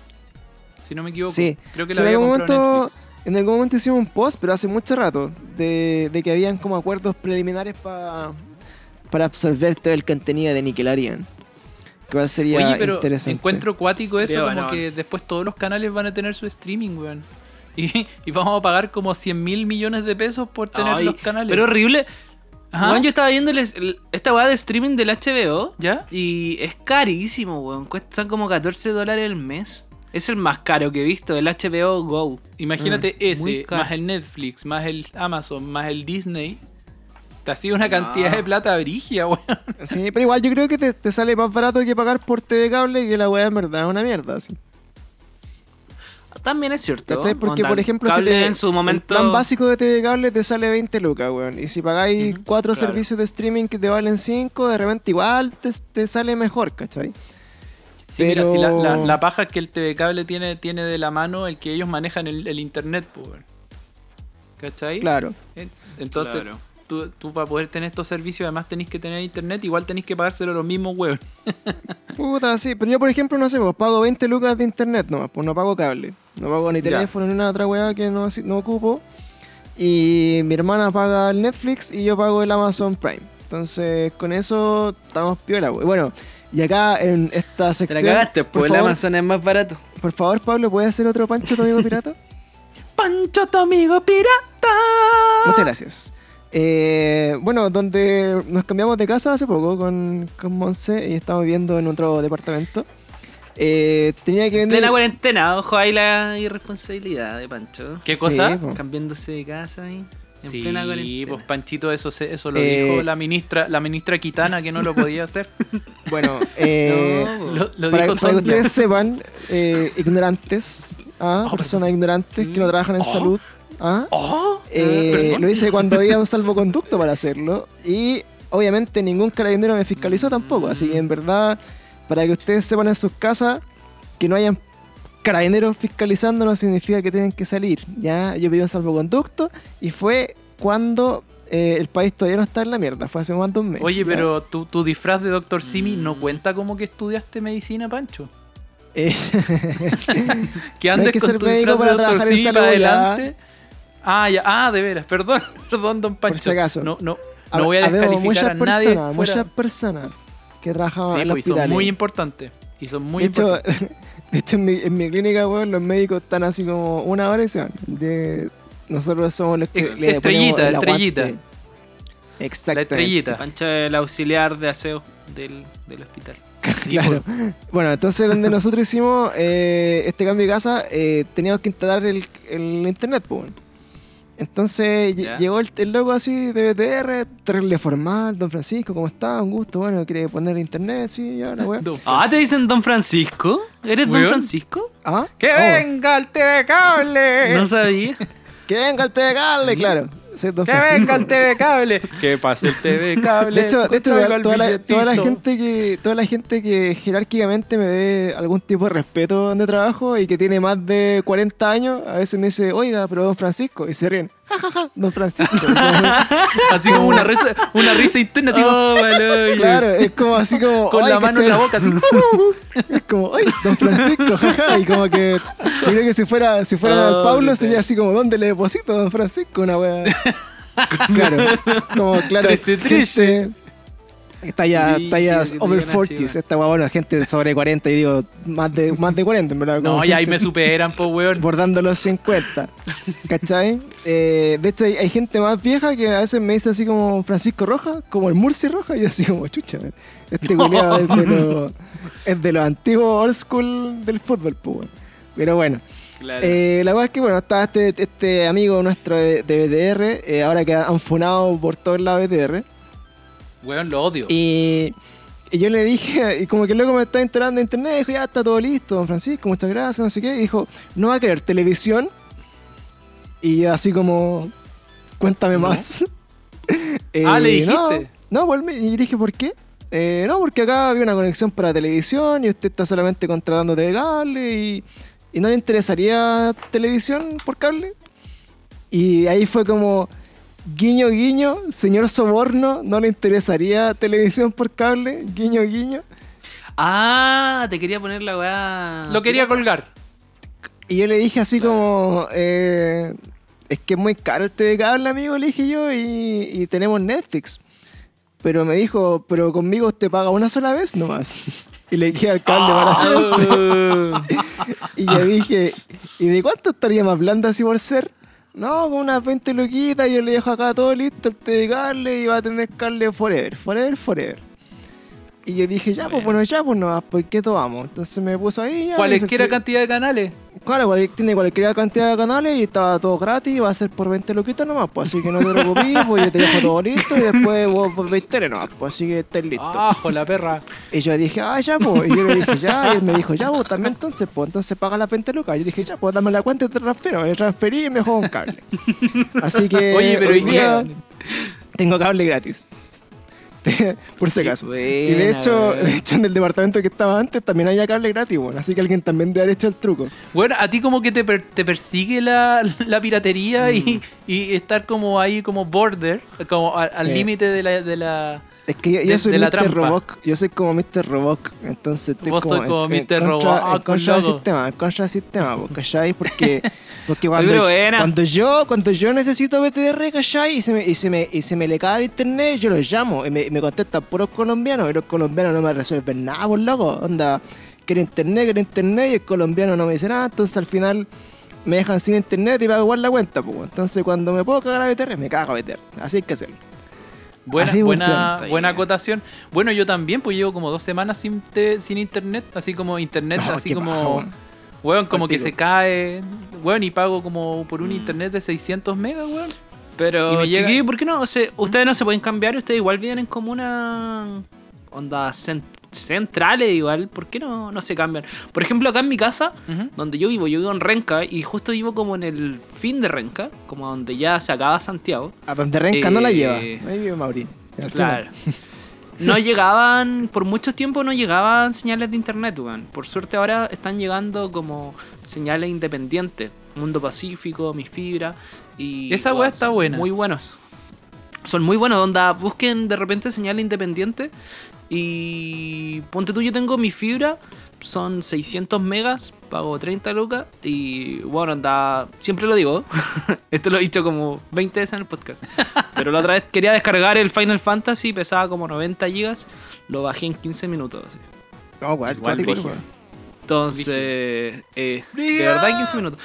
Si no me equivoco. Sí. Creo que la en había algún comprado momento, Netflix. En algún momento hicimos un post, pero hace mucho rato, de, de que habían como acuerdos preliminares pa- para absorber todo el contenido de Nickelodeon. Que igual sería Oye, pero interesante. encuentro cuático eso, como que después todos los canales van a tener su streaming, weón. [laughs] Y, y vamos a pagar como 100 mil millones de pesos por tener Ay, los canales. Pero horrible. Ajá. Yo estaba viendo el- el- esta weá de streaming del HBO ¿Ya? y es carísimo, weón. Cuestan como 14 dólares el mes. Es el más caro que he visto, el HBO Go. Imagínate Mm, ese, más el Netflix, más el Amazon, más el Disney. Te ha sido una cantidad de plata brigia, [laughs] weón. Sí, pero igual yo creo que te, te sale más barato que pagar por TV cable que la weá en verdad es una mierda. sí. También es cierto. ¿Cachai? Porque, Onda, por ejemplo, si te, en su momento. el plan básico de TV cable te sale 20 lucas, weón. Y si pagáis Ujú, cuatro claro. servicios de streaming que te valen 5, de repente igual te, te sale mejor, ¿cachai? Sí, mira, Pero- si la, la- la paja que el TV Cable tiene, tiene de la mano el que ellos manejan el, el internet, pues, weón. ¿Cachai? Claro. Eh, Entonces, Claro. tú, tú para poder tener estos servicios, además tenés que tener internet, igual tenés que pagárselo a los mismos, weón. [laughs] Puta, sí. Pero yo, por ejemplo, no sé, pues pago 20 lucas de internet nomás, pues no pago cable. No pago ni Ya. teléfono ni una otra weá que no, no ocupo. Y mi hermana paga el Netflix y yo pago el Amazon Prime. Entonces, con eso estamos piola, weón. Bueno, y acá en esta Te sección. la cagaste, por pues el favor, Amazon es más barato. Por favor, Pablo, ¿puedes hacer otro pancho, tu amigo pirata? [laughs] ¡Pancho, tu amigo pirata! Muchas gracias. Eh, bueno, donde nos cambiamos de casa hace poco con, con Monse y estamos viviendo en otro departamento. Eh, tenía que vender. Plena cuarentena, ojo ahí la irresponsabilidad de Pancho. ¿Qué Sí, cosa? po. Cambiándose de casa ahí. En Sí, plena cuarentena. pues Panchito, eso, se- eso lo Eh, dijo la ministra, la ministra Quitana que no lo podía [laughs] hacer. Bueno, [laughs] eh, No, Lo, lo para, dijo para que ustedes sepan, eh, ignorantes, ¿ah? Oh, personas ignorantes que no trabajan en Oh. salud, ¿ah? Oh, Eh, perdón. lo hice cuando había un salvoconducto para hacerlo y obviamente ningún carabinero me fiscalizó tampoco, así que en verdad, para que ustedes sepan en sus casas que no hayan carabineros fiscalizando no significa que tienen que salir, ya yo pedí un salvoconducto y fue cuando eh, el país todavía no está en la mierda, fue hace un mes. Oye, ¿ya? pero tu, tu disfraz de Dr. Simi no Mm. cuenta como que estudiaste medicina, Pancho. Eh, [laughs] Que [laughs] No hay andes que con ser tu médico disfraz para trabajar en salud, adelante. Ah, ya, ah, de veras, [laughs] perdón, perdón, don Pancho. si acaso. No, no, no voy a habemos descalificar a muchas nadie. personas, fuera- muchas personas que trabajaban Sí, en los pues, y son muy importantes. Y son muy de hecho, importantes. De hecho en, mi, en mi clínica, weón, los médicos están así como una hora y se van. De, nosotros somos los que le estrellita, el estrellita. aguante. La estrellita. Pancho es el auxiliar de aseo del, del hospital. [laughs] Claro. Bueno, entonces donde nosotros hicimos eh, este cambio de casa, eh, teníamos que instalar el, el internet, pues. Entonces llegó el, el loco así de BTR, terrible formal, don Francisco, ¿cómo está? Un gusto, bueno, quiere poner internet, sí, ya, la [laughs] Ah, ¿te dicen Don Francisco? ¿Eres Don. Francisco? ¿Ah? ¡Que Oh, venga el TV Cable! No sabía. [laughs] Que venga el TVCable, claro. ¡Que Francisco. venga el TV Cable! ¡Que pase el TV Cable! De hecho, de hecho toda, la, toda la billetito. gente que toda la gente que jerárquicamente me dé algún tipo de respeto donde trabajo y que tiene más de 40 años, a veces me dice, oiga, pero don Francisco, y se ríen, don Francisco. [laughs] Así como una risa, una risa interna, así como, Oh, vale, claro, es como así como... con "Ay, la mano ¿cachai?". en la boca. Así. [laughs] Es como, ay, don Francisco, jaja, y como que creo que si fuera, si fuera Oh, qué sería así como, ¿dónde le deposito don Francisco? Una wea. [laughs] Claro, como claro, Trece, trece. gente, tallas, Brígido, tallas over digan así, 40s, weón. esta bueno, gente sobre 40 y digo, más de, más de 40, en verdad. No, ya ahí me superan, po, weón. Bordando los 50, ¿cachai? Eh, de hecho, hay, hay gente más vieja que a veces me dice así como Francisco Roja, como el Murci Roja, y así como, chucha, este culiado es de los es de los antiguos old school del fútbol, pues, weón. Pero bueno, Claro. eh, la verdad es que bueno, está este, este amigo nuestro de, de BTR, eh, ahora que han funado por todos lados BTR. Weón, lo odio. Y, y yo le dije, [laughs] y como que luego me estaba enterando de internet, dijo, ya está todo listo, don Francisco, muchas gracias, no sé qué. Y dijo, ¿no va a querer televisión? Y así como, cuéntame ¿No? más. [laughs] Ah, ¿le Eh, no, dijiste? No, pues, me- y dije, ¿por qué? Eh, no, porque acá había una conexión para televisión y usted está solamente contratando TV cable y, y no le interesaría televisión por cable. Y ahí fue como, guiño, guiño, señor Soborno, ¿no le interesaría televisión por cable? Guiño, guiño. Ah, te quería poner la weá. Lo quería colgar. Y yo le dije así como, eh, es que es muy caro el TV cable, amigo, le dije yo, y, y tenemos Netflix. Pero me dijo, pero conmigo te paga una sola vez nomás. [laughs] Y le dije al cable para siempre. [laughs] Y yo dije, ¿y de cuánto estaríamos hablando así por ser? No, con unas 20 loquitas, yo le dejo acá todo listo, el TV cable y va a tener cable forever, forever, forever. Y yo dije, ya, pues Bueno. ya, pues no, pues ¿qué tomamos? Entonces me puso ahí, ya. Senté- cantidad de canales. Claro, cual- tiene cualquier cantidad de canales y estaba todo gratis, va a ser por 20 loquitas nomás, pues así que no te preocupes, [laughs] pues yo te dejo todo listo y después vos veis tele nomás, pues así que estés listo. ¡Ajo, la perra! Y yo dije, ah, ya, pues, y yo le dije, ya, y él me dijo, ya, vos también entonces, pues entonces paga las 20 lucas. Yo dije, ya, pues dame la cuenta y te transfiero, le transferí y me juego un cable. Así que Oye, pero hoy ¿y día tengo cable gratis. [laughs] por si acaso. y de hecho, de hecho, en el departamento que estaba antes también había cable gratis, bueno, así que alguien también debe haber hecho el truco. Bueno, a ti como que te, per- te persigue la, la piratería y, y estar como ahí como border, como a- al Sí. límite de la, de la... Es que yo, yo De- soy de Mr. trampa. Como yo soy como Mr. Robot, entonces estoy Vos como, sos como en, en Mr. contra, Robot, en contra del sistema, en contra del sistema. Porque, [laughs] porque cuando, pero buena. cuando yo cuando yo necesito BTR, ¿cachai? Y se me, y se me, y se me le cae el internet, yo los llamo y me, y me contestan puros colombianos y los colombianos no me resuelven nada, por loco, onda, quiero internet, quiero internet y el colombiano no me dice nada, entonces al final me dejan sin internet y pago igual la cuenta, pues. Entonces cuando me puedo cagar a BTR, me cago a BTR, así hay que hacerlo. Buena, buena, buena acotación. Bueno, yo también, pues llevo como dos semanas sin, te- sin internet, así como internet, No, así como... Weón, como que se cae. Weón, y pago como por un internet de 600 megas, weón. Pero, Y me llega- chiquillos, ¿por qué no? O sea, ustedes no se pueden cambiar, ustedes igual viven en como una onda cen- centrales igual, ¿por qué no, no se cambian? Por ejemplo, acá en mi casa, donde yo vivo, yo vivo en Renca y justo vivo como en el fin de Renca, como donde ya se acaba Santiago. A donde Renca no la Eh, lleva. Ahí vive Mauri. Claro. [laughs] No llegaban, por mucho tiempo no llegaban señales de internet, weón. Por suerte ahora están llegando como señales independientes. Mundo Pacífico, Mi Fibra y... Esa weá está buena. Muy buenos. Son muy buenos, onda, busquen de repente señales independientes y ponte tú, yo tengo Mi Fibra, son 600 megas, pago 30 lucas y bueno, anda, siempre lo digo, [laughs] esto lo he dicho como 20 veces en el podcast, [laughs] pero la otra vez quería descargar el Final Fantasy, pesaba como 90 gigas, lo bajé en 15 minutos. así. No, igual, Igual. Entonces, eh, de verdad en 15 minutos.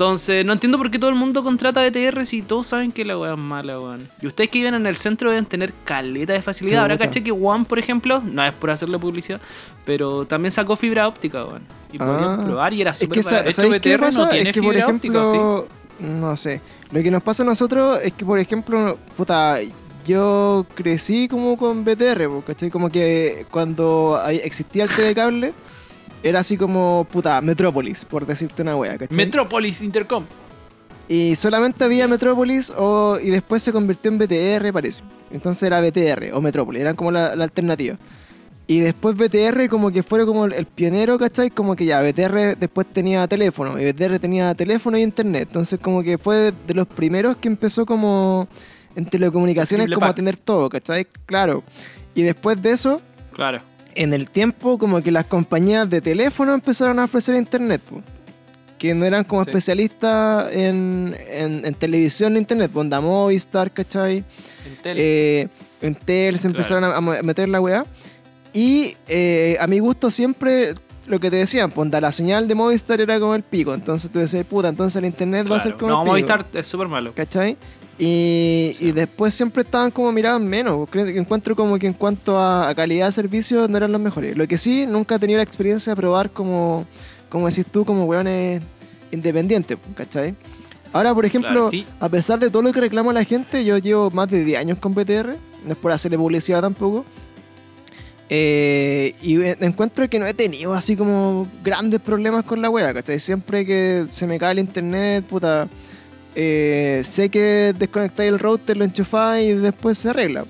Entonces, no entiendo por qué todo el mundo contrata BTR si todos saben que la weá es mala, weón. Y ustedes que viven en el centro deben tener caleta de facilidad. Ahora caché que One, por ejemplo, no es por hacerle publicidad, pero también sacó fibra óptica, weón. Y Ah. probar y era Es súper que, barato. sa- hecho, ¿sabéis qué BTR no tiene es que, por fibra óptica, ejemplo, no sé. Lo que nos pasa a nosotros es que, por ejemplo, puta, yo crecí como con BTR, ¿cachai? Como que cuando existía el TV cable, era así como, puta, Metrópolis, por decirte una wea, ¿cachai? Metropolis Intercom. Y solamente había Metrópolis o, y después se convirtió en BTR, parece. Entonces era BTR o Metrópolis, eran como la, la alternativa. Y después BTR como que fue como el, pionero, ¿cachai? Como que ya, BTR después tenía teléfono, y BTR tenía teléfono y internet. Entonces como que fue de, los primeros que empezó como en telecomunicaciones como a tener todo, ¿cachai? Claro. Y después de eso, Claro. En el tiempo como que las compañías de teléfono empezaron a ofrecer internet, po. que no eran como Sí. especialistas en, en- en televisión e internet, onda Movistar, ¿cachai? Entel. Eh, se empezaron a, a meter la weá. Y eh, a mi gusto siempre lo que te decían, pues onda, la señal de Movistar era como el pico, entonces tú decías, puta, entonces el internet va a ser como No, el pico. Movistar es súper malo. ¿Cachai? Y, Sí. y después siempre estaban como miraban menos. Que encuentro como que en cuanto a, calidad de servicio no eran los mejores. Lo que sí, nunca he tenido la experiencia de probar como, como decís tú, como weones independientes, ¿cachai? Ahora, por ejemplo, Claro, sí. a pesar de todo lo que reclama la gente, yo llevo más de 10 años con BTR, no es por hacerle publicidad tampoco. Eh, y en- encuentro que no he tenido así como grandes problemas con la wea, ¿cachai? Siempre que se me cae el internet, puta, eh, sé que desconectáis el router, lo enchufáis y después se arregla.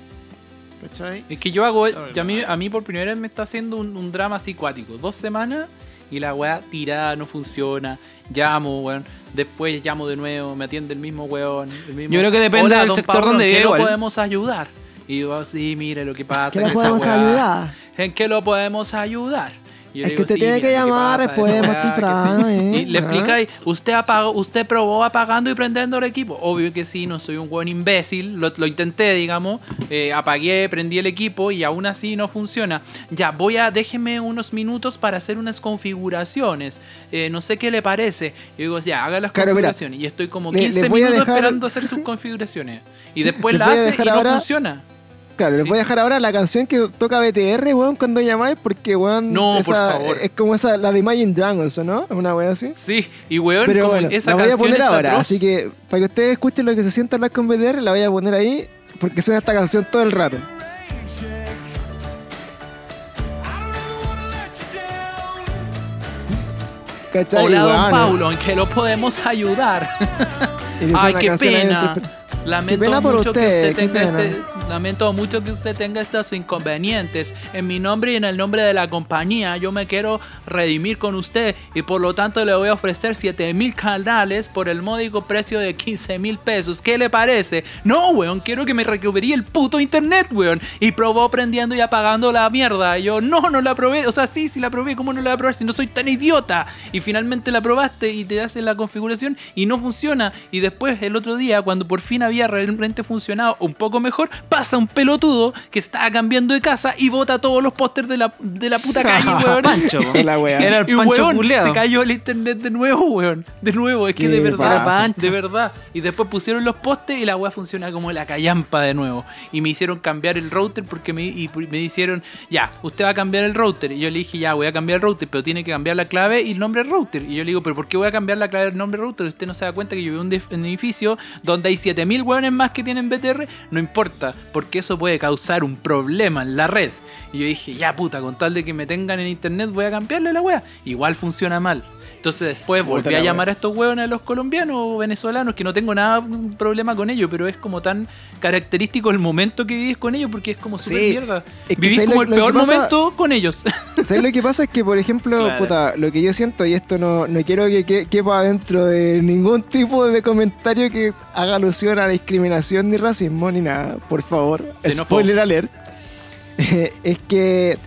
¿Cachai? Es que yo hago. Ya a, mí, a mí por primera vez me está haciendo un, un drama así cuático. Dos semanas y la weá tirada, no funciona. Llamo, weón. Después llamo de nuevo, me atiende el mismo weón. el mismo, Yo creo que depende "Hola, del sector Pablo, donde ¿en qué vive lo igual". podemos ayudar? Y yo, sí, mire lo que pasa. ¿Qué esta podemos weá. ayudar? ¿En qué lo podemos ayudar? Yo Es le que usted tiene mira, que llamar después, más temprano, sí". ¿eh? Y le explica ahí, usted apagó, usted probó apagando y prendiendo el equipo. Obvio que sí, no soy un buen imbécil, lo, lo intenté, digamos, eh, apagué, prendí el equipo y aún así no funciona. Ya, voy a, déjeme unos minutos para hacer unas configuraciones. Eh, no sé qué le parece. Y digo, ya, haga las Claro, mira, configuraciones. y estoy como le- 15 les voy a minutos dejar- esperando hacer sus [laughs] configuraciones. Y después la hace y no ahora- funciona. Claro, les voy a dejar ahora la canción que toca BTR, weón, cuando llamáis, porque, weón, No, por favor. es como esa, la de Imagine Dragons, ¿o no? Una wea así. Sí, y weón, Pero como bueno, esa la voy a poner es ahora, atroz. así que para que ustedes escuchen lo que se siente hablar con BTR, la voy a poner ahí, porque suena esta canción todo el rato. ¿Cachai? Hola, don weón, Paulo, ¿en qué lo podemos ayudar? [laughs] Ay, qué pena. Lamento pena por mucho que usted, qué tenga pena. este, lamento mucho que usted tenga estos inconvenientes. En mi nombre y en el nombre de la compañía, yo me quiero redimir con usted y por lo tanto le voy a ofrecer 7 mil canales por el módico precio de 15 mil pesos. ¿Qué le parece? No, weón, quiero que me recupere el puto internet, weón. Y probó prendiendo y apagando la mierda. Yo, no, no la probé. O sea, sí, sí la probé. ¿Cómo no la voy a probar si no soy tan idiota? Y finalmente la probaste y te hace la configuración y no funciona. Y después, el otro día, cuando por fin había realmente funcionado un poco mejor, ¡pam! Pasa un pelotudo que estaba cambiando de casa y bota todos los pósters de la, de la puta calle, [laughs] weón. Pancho. La wea. Era el Y Pancho weón, culeado. se cayó el internet de nuevo, weón. De nuevo, es que de verdad. Pancho. de verdad. Y después pusieron los postes y la weá funciona como la callampa de nuevo. Y me hicieron cambiar el router porque me, y me hicieron, ya, usted va a cambiar el router. Y yo le dije, ya, voy a cambiar el router, pero tiene que cambiar la clave y el nombre del router. Y yo le digo, pero ¿por qué voy a cambiar la clave del nombre del router? Usted no se da cuenta que yo vivo en un, def- en un edificio donde hay 7000 weones más que tienen BTR. No importa, porque eso puede causar un problema en la red. Y yo dije, ya puta, con tal de que me tengan en internet voy a cambiarle la wea. Igual funciona mal. Entonces después volví a llamar a estos hueones, a los colombianos o venezolanos, que no tengo nada problema con ellos, pero es como tan característico el momento que vivís con ellos, porque es como súper Sí, mierda. es que Vivís ¿sabes como lo- el lo peor pasa? momento con ellos. [laughs] ¿Sabes lo que pasa? Es que, por ejemplo, Claro. puta, lo que yo siento, y esto no, no quiero que, que- quepa dentro de ningún tipo de comentario que haga alusión a la discriminación ni racismo ni nada, por favor. Xenófobo. Spoiler alert. [laughs] es que,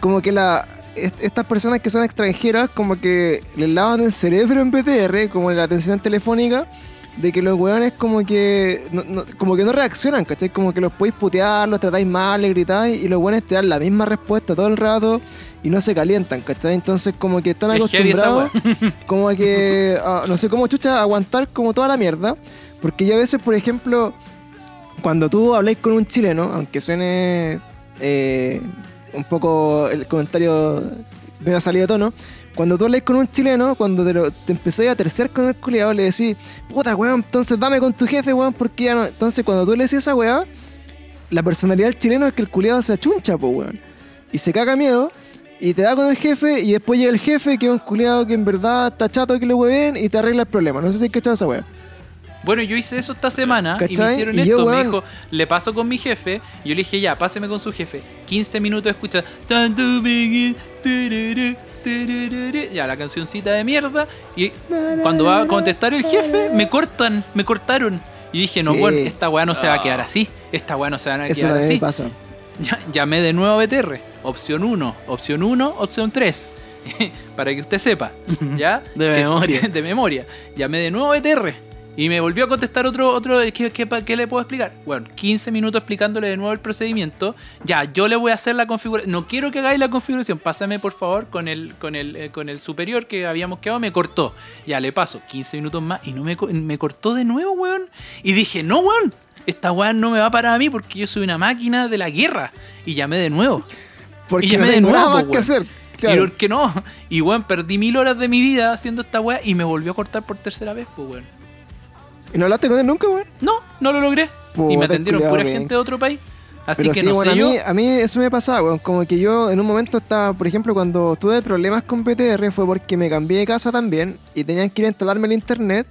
como que la. Est- Estas personas que son extranjeras, como que les lavan el cerebro en BTR, como en la atención telefónica, de que los weones como que no, no- como que no reaccionan, ¿cachai? Como que los podéis putear, los tratáis mal, les gritáis, y los weones te dan la misma respuesta todo el rato y no se calientan, ¿cachai? Entonces como que están acostumbrados [laughs] como que, ah, no sé cómo chucha, aguantar como toda la mierda. Porque yo a veces, por ejemplo, cuando tú habláis con un chileno, aunque suene eh, un poco el comentario medio salido de tono, cuando tú habláis con un chileno, cuando te, lo, te a terciar con el culiado, le decís, puta weón, entonces dame con tu jefe, weón, porque ya no. Entonces cuando tú le decís esa weá, la personalidad del chileno es que el culiado se achuncha, po weón. Y se caga miedo. Y te da con el jefe, y después llega el jefe, que es un culiado que en verdad está chato que le hueven, y te arregla el problema. No sé si hay cachado esa weá. Bueno, yo hice eso esta semana y me hicieron Y esto. yo, me dijo, le paso con mi jefe. Y yo le dije, ya, páseme con su jefe. 15 minutos tururú. Ya, la cancioncita de mierda. Y cuando va a contestar el jefe, me cortan, me cortaron. Y dije, no, Sí. bueno, esta weá no se va a quedar así. Esta weá no se va a quedar así. Ya- llamé de nuevo a BTR. Opción 1, opción 1, opción 3. [laughs] Para que usted sepa. ¿Ya? De memoria. [laughs] de memoria. Llamé de nuevo a BTR. Y me volvió a contestar otro. otro ¿qué, qué, pa- qué le puedo explicar? Bueno, 15 minutos explicándole de nuevo el procedimiento. Ya, yo le voy a hacer la configuración. No quiero que hagáis la configuración. Pásame por favor con el, con el, eh, con el superior que habíamos quedado. Me cortó. Ya le paso 15 minutos más y no me, me cortó de nuevo, weón. Y dije, no, weón. Esta weón no me va a parar a mí porque yo soy una máquina de la guerra. Y llamé de nuevo. Porque Y no llamé de tengo nuevo, nada más que hacer. Y Claro. por qué no. Y weón, perdí mil horas de mi vida haciendo esta weá y me volvió a cortar por tercera vez, pues weón. ¿Y no hablaste con él nunca, weón? No, no lo logré. y me atendieron culiao, pura bien. gente de otro país. Así Pero que sí, no bueno, sé a yo. mí, a mí eso me pasaba, weón. Como que yo en un momento estaba, por ejemplo, cuando tuve problemas con PTR fue porque me cambié de casa también y tenían que ir a instalarme el internet.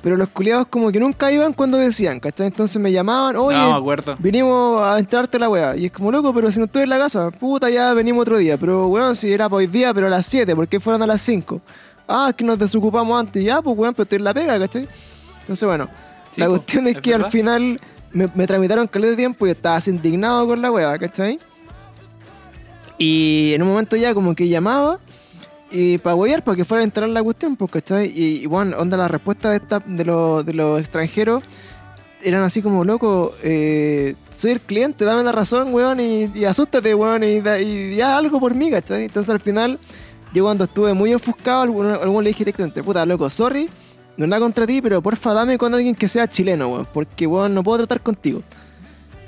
Pero los culiados como que nunca iban cuando decían, ¿cachai? Entonces me llamaban, oye, No, vinimos a entrarte la weá. Y es como, loco, pero si no estoy en la casa, puta, ya venimos otro día. Pero, weón, si era para hoy día, pero a las 7, ¿por qué fueron a las 5? Ah, es que nos desocupamos antes. Ya, pues, weón, pero estoy en la pega, ¿cachai? Entonces, bueno, Sí, la cuestión es, es que al final me, me tramitaron caleta de tiempo y estaba así indignado con la weá, ¿cachai? Y en un momento ya como que llamaba y para huear, para que fuera a instalar la cuestión, pues, ¿cachai? Y, y, bueno, onda la respuesta de, esta, de, los, de los extranjeros eran así como, loco, eh, soy el cliente, dame la razón, weón, y, y asústate, weón, y, y ya algo por mí, ¿cachai? Entonces al final, yo cuando estuve muy ofuscado, alguno, alguno le dije directamente, puta, loco, sorry, no es nada contra ti, pero porfa dame con alguien que sea chileno, weón, porque, weón, no puedo tratar contigo.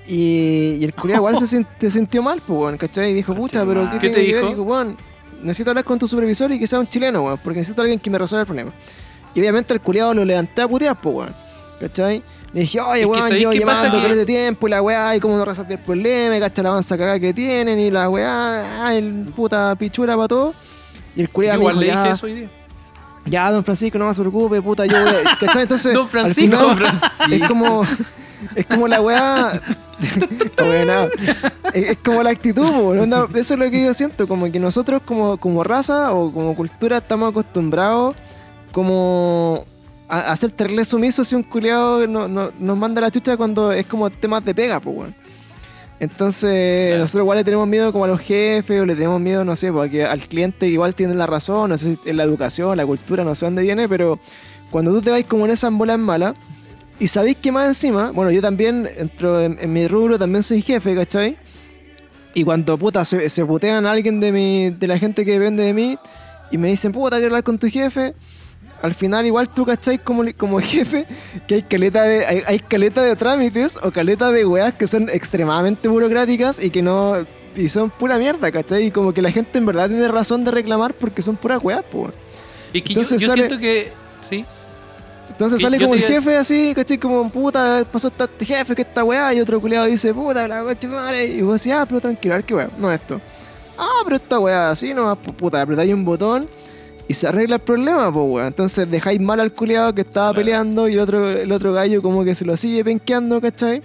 Y, y el culiao igual se, [laughs] sin- se sintió mal, pues, weón, ¿cachai? Y dijo, pucha, pero ¿qué, ¿Qué tiene te que ver? dijo? Dijo, weón, necesito hablar con tu supervisor y que sea un chileno, weón, porque necesito a alguien que me resuelva el problema. Y obviamente el culiado lo levanté a putear, pues, weón, ¿cachai? Le dije, oye, que weón, ¿sabéis yo llamando Que- con este tiempo y la weá, y cómo no resolví el problema, y cacha la avanza cagada que tienen, y la weá, el puta pichura para todo. Y el culiado me igual dijo, le dije ya, eso hoy día. Ya, don Francisco, no se preocupe, puta, yo voy a... ¿Cachai? Entonces, [laughs] Don al Francisco, final, don Francisco. es como es como la weá [laughs] es, es como la actitud onda, eso es lo que yo siento como que nosotros como, como raza o como cultura estamos acostumbrados como a, a ser terrible sumiso si un culiado no, no- nos manda la chucha cuando es como temas de pega pues weón entonces, Claro. nosotros igual le tenemos miedo como a los jefes o le tenemos miedo, no sé, porque al cliente igual tiene la razón, no sé si es la educación, la cultura, no sé dónde viene, pero cuando tú te vas como en esas bolas malas, Y sabéis que más encima, bueno, yo también entro en, en mi rubro, también soy jefe, ¿cachai? Y cuando puta se, se putean a alguien de mi, de la gente que depende de mí y me dicen, puta, quiero hablar con tu jefe, al final igual tú cachai como, como [laughs] jefe que hay caleta de, hay, hay caleta de trámites o caleta de weas que son extremadamente burocráticas y que no. y son pura mierda, ¿cachai? Y como que la gente en verdad tiene razón de reclamar porque son puras weas, pues. Y que yo, Entonces yo sale- siento que. Sí. Entonces sale yo como el a jefe así, ¿cachai? Como, puta, pasó este jefe que esta weá, y otro culiado dice, puta, la coche madre. Y vos decís, ah, pero tranquilo, a ver qué weá, no esto. Ah, pero esta weá así pu- puta, apretáis un botón y se arregla el problema, pues weá. Entonces dejáis mal al culiado que estaba Claro. peleando y el otro, el otro gallo como que se lo sigue penqueando, ¿cachai?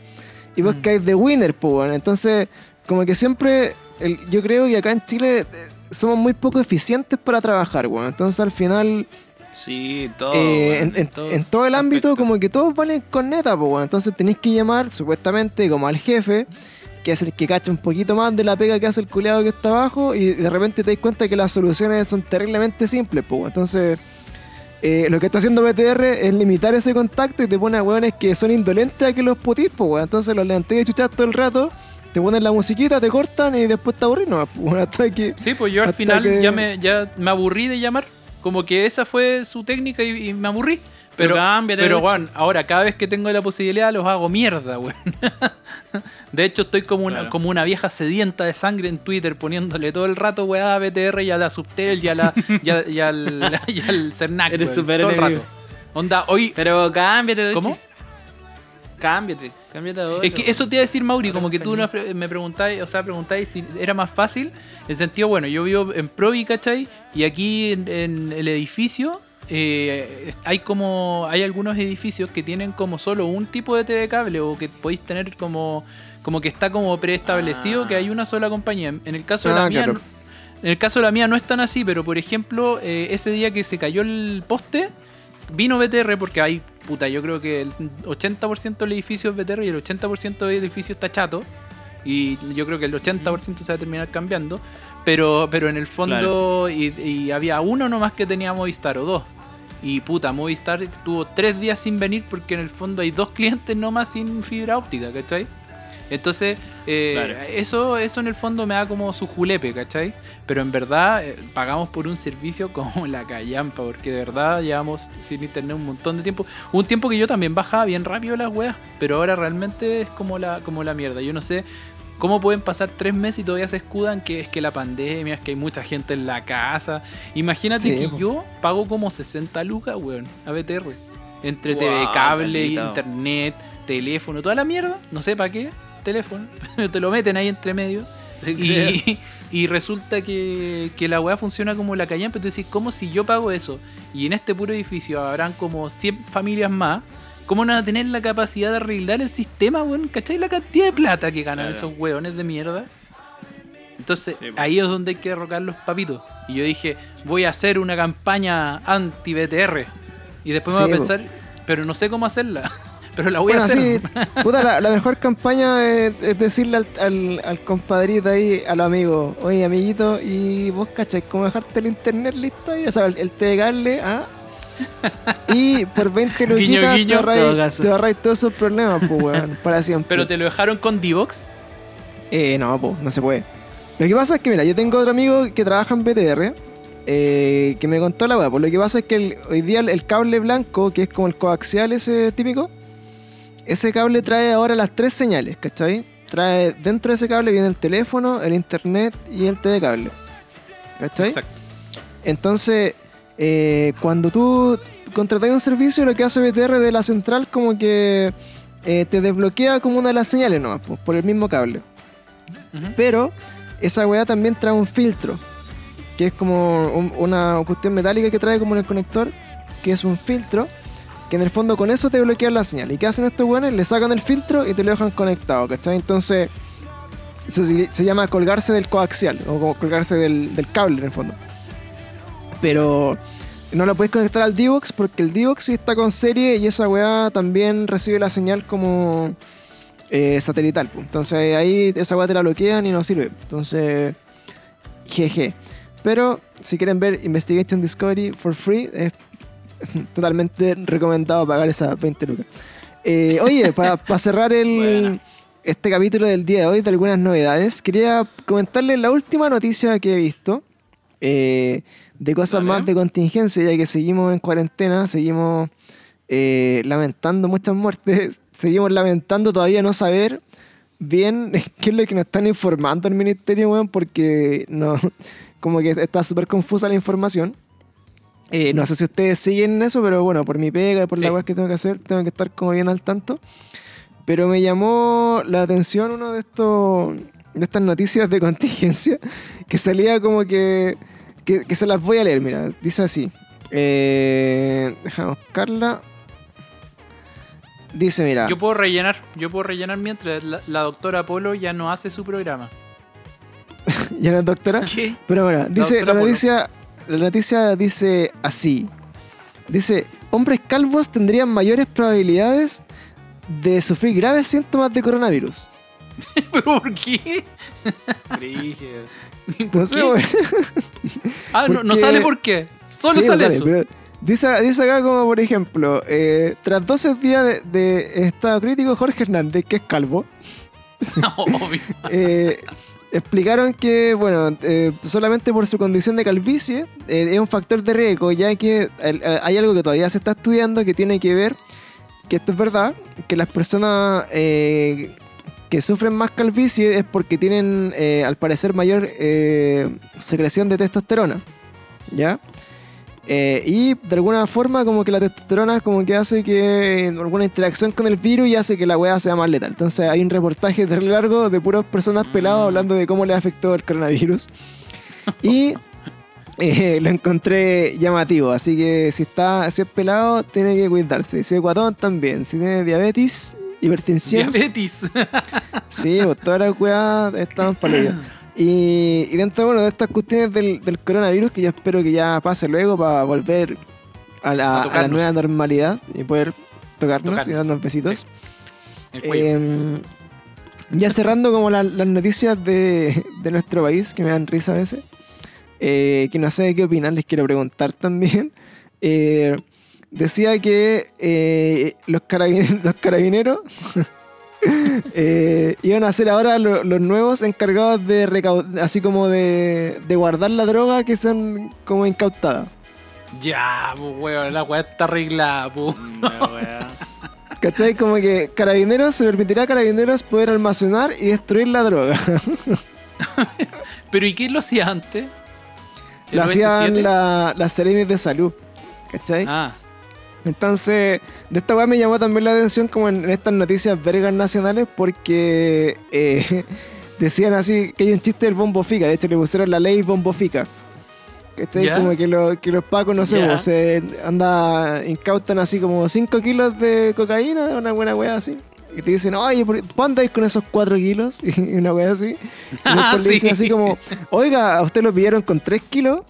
Y vos Mm. caes de winner, pues weón. Entonces, como que siempre, el- yo creo que acá en Chile eh, somos muy poco eficientes para trabajar, weón. Entonces al final Sí, todo. eh, weón, en, en- todos en todo el ámbito, como que todos valen con neta, pues, weón. Entonces tenéis que llamar supuestamente como al jefe, que es el que cacha un poquito más de la pega que hace el culeado que está abajo, y de repente te das cuenta que las soluciones son terriblemente simples, pues. Entonces, eh, lo que está haciendo BTR es limitar ese contacto y te pone a weones que son indolentes a que los putís, pues. Entonces los levanté de chuchar todo el rato. Te ponen la musiquita, te cortan y después te aburrís nomás, hasta que... Sí, pues yo al final que- ya, me, ya me aburrí de llamar. Como que esa fue su técnica y, y me aburrí. Pero Pero, pero weón, ahora cada vez que tengo la posibilidad los hago mierda, weón. [laughs] De hecho, estoy como una, Claro. como una vieja sedienta de sangre en Twitter poniéndole todo el rato weá a BTR y a la Subtel y, a la, y, a- y al, [laughs] y al Cernac. Eres weón, súper todo el rato. Onda, hoy. Pero cámbiate. ¿Cómo? Cámbiate, cámbiate a. Es que eso te iba a decir Mauri, Ahora como que tú pre- me preguntáis, o sea, preguntáis si era más fácil. En el sentido, bueno, yo vivo en Provi, ¿cachai? Y aquí en, en el edificio eh, hay como, hay algunos edificios que tienen como solo un tipo de TV cable o que podéis tener como, como que está como preestablecido Ah. que hay una sola compañía. En el caso de Ah, la mía, claro. en el caso de la mía no es tan así, pero por ejemplo, eh, ese día que se cayó el poste, vino BTR porque hay, puta, yo creo que el 80% del edificio es BTR y el 80% del edificio está chato. Y yo creo que el 80% se va a terminar cambiando. Pero, pero en el fondo, y, y había uno nomás que tenía Movistar o dos. Y puta, Movistar tuvo tres días sin venir porque en el fondo hay dos clientes nomás sin fibra óptica, ¿cachai? Entonces, eh, Claro. eso, eso en el fondo me da como su julepe, ¿cachai? Pero en verdad eh, pagamos por un servicio [laughs] como la callampa, porque de verdad llevamos sin internet un montón de tiempo. Un tiempo que yo también bajaba bien rápido las weas, pero ahora realmente es como la, como la mierda. Yo no sé cómo pueden pasar tres meses y todavía se escudan que es que la pandemia, es que hay mucha gente en la casa. Imagínate Sí, que po. yo pago como 60 lucas, weón, a BTR. Entre Wow, TV cable, internet, teléfono, toda la mierda. No sé para qué, teléfono. [laughs] Te lo meten ahí entre medio. Y, [laughs] y resulta que, que la weá funciona como la callampa. Entonces, decís, ¿cómo si yo pago eso? Y en este puro edificio habrán como 100 familias más. ¿Cómo no van a tener la capacidad de arreglar el sistema, weón? ¿Cachai? La cantidad de plata que ganan Claro. esos weones de mierda. Entonces, Sí, ahí es donde hay que derrocar los papitos. Y yo dije, voy a hacer una campaña anti-BTR. Y después me Sí, voy a pensar, pero no sé cómo hacerla. [laughs] Pero la voy Bueno, a hacer. sí, [laughs] puta, la, la mejor campaña es, es decirle al, al, al compadrito ahí, a los amigos, oye amiguito, y vos cachai, cómo dejarte el internet listo ahí, o sea, el, el TDKL, ¿ah? Y por 20 [laughs] Guiño, luquitas guiño, te ahorráis todo todos esos problemas, pues, weón, [laughs] para siempre. Pero te lo dejaron con Divox. Eh, no, pues, no se puede. Lo que pasa es que, mira, yo tengo otro amigo que trabaja en BTR, eh, que me contó la weá. Pues lo que pasa es que el- hoy día el, el cable blanco, que es como el coaxial ese típico, ese cable trae ahora las tres señales, ¿cachai? Trae, dentro de ese cable viene el teléfono, el internet y el TV cable. ¿Cachai? Exacto. Entonces, eh, cuando tú contratas un servicio, lo que hace BTR de la central como que eh, te desbloquea como una de las señales nomás, pues, por el mismo cable. Pero esa weá también trae un filtro, que es como un- una cuestión metálica que trae como en el conector, que es un filtro, que en el fondo con eso te bloquean la señal. ¿Y qué hacen estos weones? Le sacan el filtro y te lo dejan conectado, ¿cachai? Entonces, eso se, se llama colgarse del coaxial, o como colgarse del, del cable en el fondo. Pero no lo puedes conectar al Divox porque el Divox sí está con serie y esa weá también recibe la señal como eh, satelital. pues. Entonces ahí esa weá te la bloquean y no sirve. Entonces, jeje. Pero si quieren ver Investigation Discovery for free, es [laughs] totalmente recomendado pagar esas 20 lucas. Eh, oye, [laughs] para, para cerrar el, este capítulo del día de hoy de algunas novedades, quería comentarles la última noticia que he visto eh, de cosas más de contingencia, ya que seguimos en cuarentena, seguimos eh, lamentando muchas muertes, [laughs] seguimos lamentando todavía no saber bien [laughs] qué es lo que nos están informando el ministerio, weón, porque no, [laughs] como que está súper confusa la información. Eh, no sé si ustedes siguen eso, pero bueno, por mi pega y por la weas que tengo que hacer, tengo que estar como bien al tanto. Pero me llamó la atención uno de estos de estas noticias de contingencia que salía como que, que, que se las voy a leer, mira, dice así. Eh, déjame buscarla. Dice, mira. Yo puedo rellenar, yo puedo rellenar mientras la, la doctora Polo ya no hace su programa. [laughs] ¿Ya no es doctora? ¿Qué? Pero bueno, dice, la Polo. noticia, la noticia dice así. Dice, hombres calvos tendrían mayores probabilidades de sufrir graves síntomas de coronavirus. [laughs] ¿Pero por qué? No sé, qué? güey. Ah, no, no sale por qué. Solo Sí, sale sale, eso. dice, dice acá como, por ejemplo, eh, tras 12 días de, de estado crítico, Jorge Hernández, que es calvo, [laughs] Obvio. [laughs] eh, explicaron que, bueno, eh, solamente por su condición de calvicie eh, es un factor de riesgo, ya que el- el- hay algo que todavía se está estudiando que tiene que ver, que esto es verdad, que las personas eh, que sufren más calvicie es porque tienen, eh, al parecer, mayor eh, secreción de testosterona, ¿ya? Eh, y de alguna forma como que la testosterona como que hace que alguna interacción con el virus y hace que la weá sea más letal. Entonces hay un reportaje de largo de puras personas peladas Mm. hablando de cómo le afectó el coronavirus. Y [laughs] eh, lo encontré llamativo, así que si está si es pelado tiene que cuidarse. Si es guatón también, si tiene diabetes, hipertensión, Diabetes. [laughs] Sí, pues todas las weas estaban para y, y dentro bueno, de estas cuestiones del, del coronavirus, que yo espero que ya pase luego para volver a la, A a la tocarnos. nueva normalidad y poder tocarnos, y Tocarnos. darnos besitos. Sí. Em, ya cerrando como la- las noticias de, de nuestro país, que me dan risa a veces, eh, que no sé qué opinan, les quiero preguntar también. Eh, decía que eh, los, carabin- [laughs] los carabineros [laughs] eh, iban a ser ahora lo- los nuevos encargados de recaudar, así como de, de guardar la droga que son como incautadas. Ya, pues, weón, la weá está arreglada, pues. [laughs] ¿Cachai? Como que carabineros se permitirá a carabineros poder almacenar y destruir la droga. Pero ¿y quién lo hacía antes? ¿El Lo hacían OS7? la- las seremis de salud. ¿Cachai? Ah, Entonces, de esta weá me llamó también la atención como en, en estas noticias vergas nacionales porque eh, [laughs] decían así que hay un chiste del bombo fica. De hecho, le pusieron la ley bombo fica. Como que, lo- que los pacos, no sé, pues, se anda, incautan así como 5 kilos de cocaína, una buena weá así. Y te dicen, oye, ¿por ¿por dónde andáis con esos 4 kilos? [laughs] Y una weá así. Y Ah, [laughs] después le dicen sí. así como, oiga, a usted lo pidieron con 3 kilos.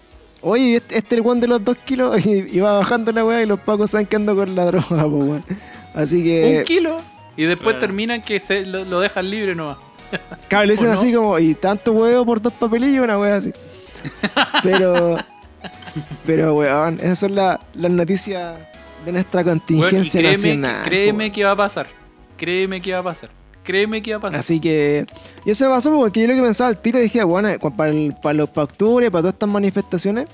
Oye, este, este es el one de los 2 kilos. [laughs] Y, y va bajando la weá y los pacos se van quedando con la droga, [laughs] po, weón. Así que, un kilo. Y después Claro. terminan que se lo, lo dejan libre nomás. [laughs] claro, le dicen así como, y tanto huevo por dos papelillos, una weá así. Pero, pero weón, esas son la- las noticias de nuestra contingencia créeme, nacional. que, créeme po. que va a pasar. Créeme que va a pasar. Créeme que va a pasar. Así que, y eso me pasó porque yo lo que pensaba al tiro dije, bueno, cu- para, el- para, los, para octubre, para todas estas manifestaciones,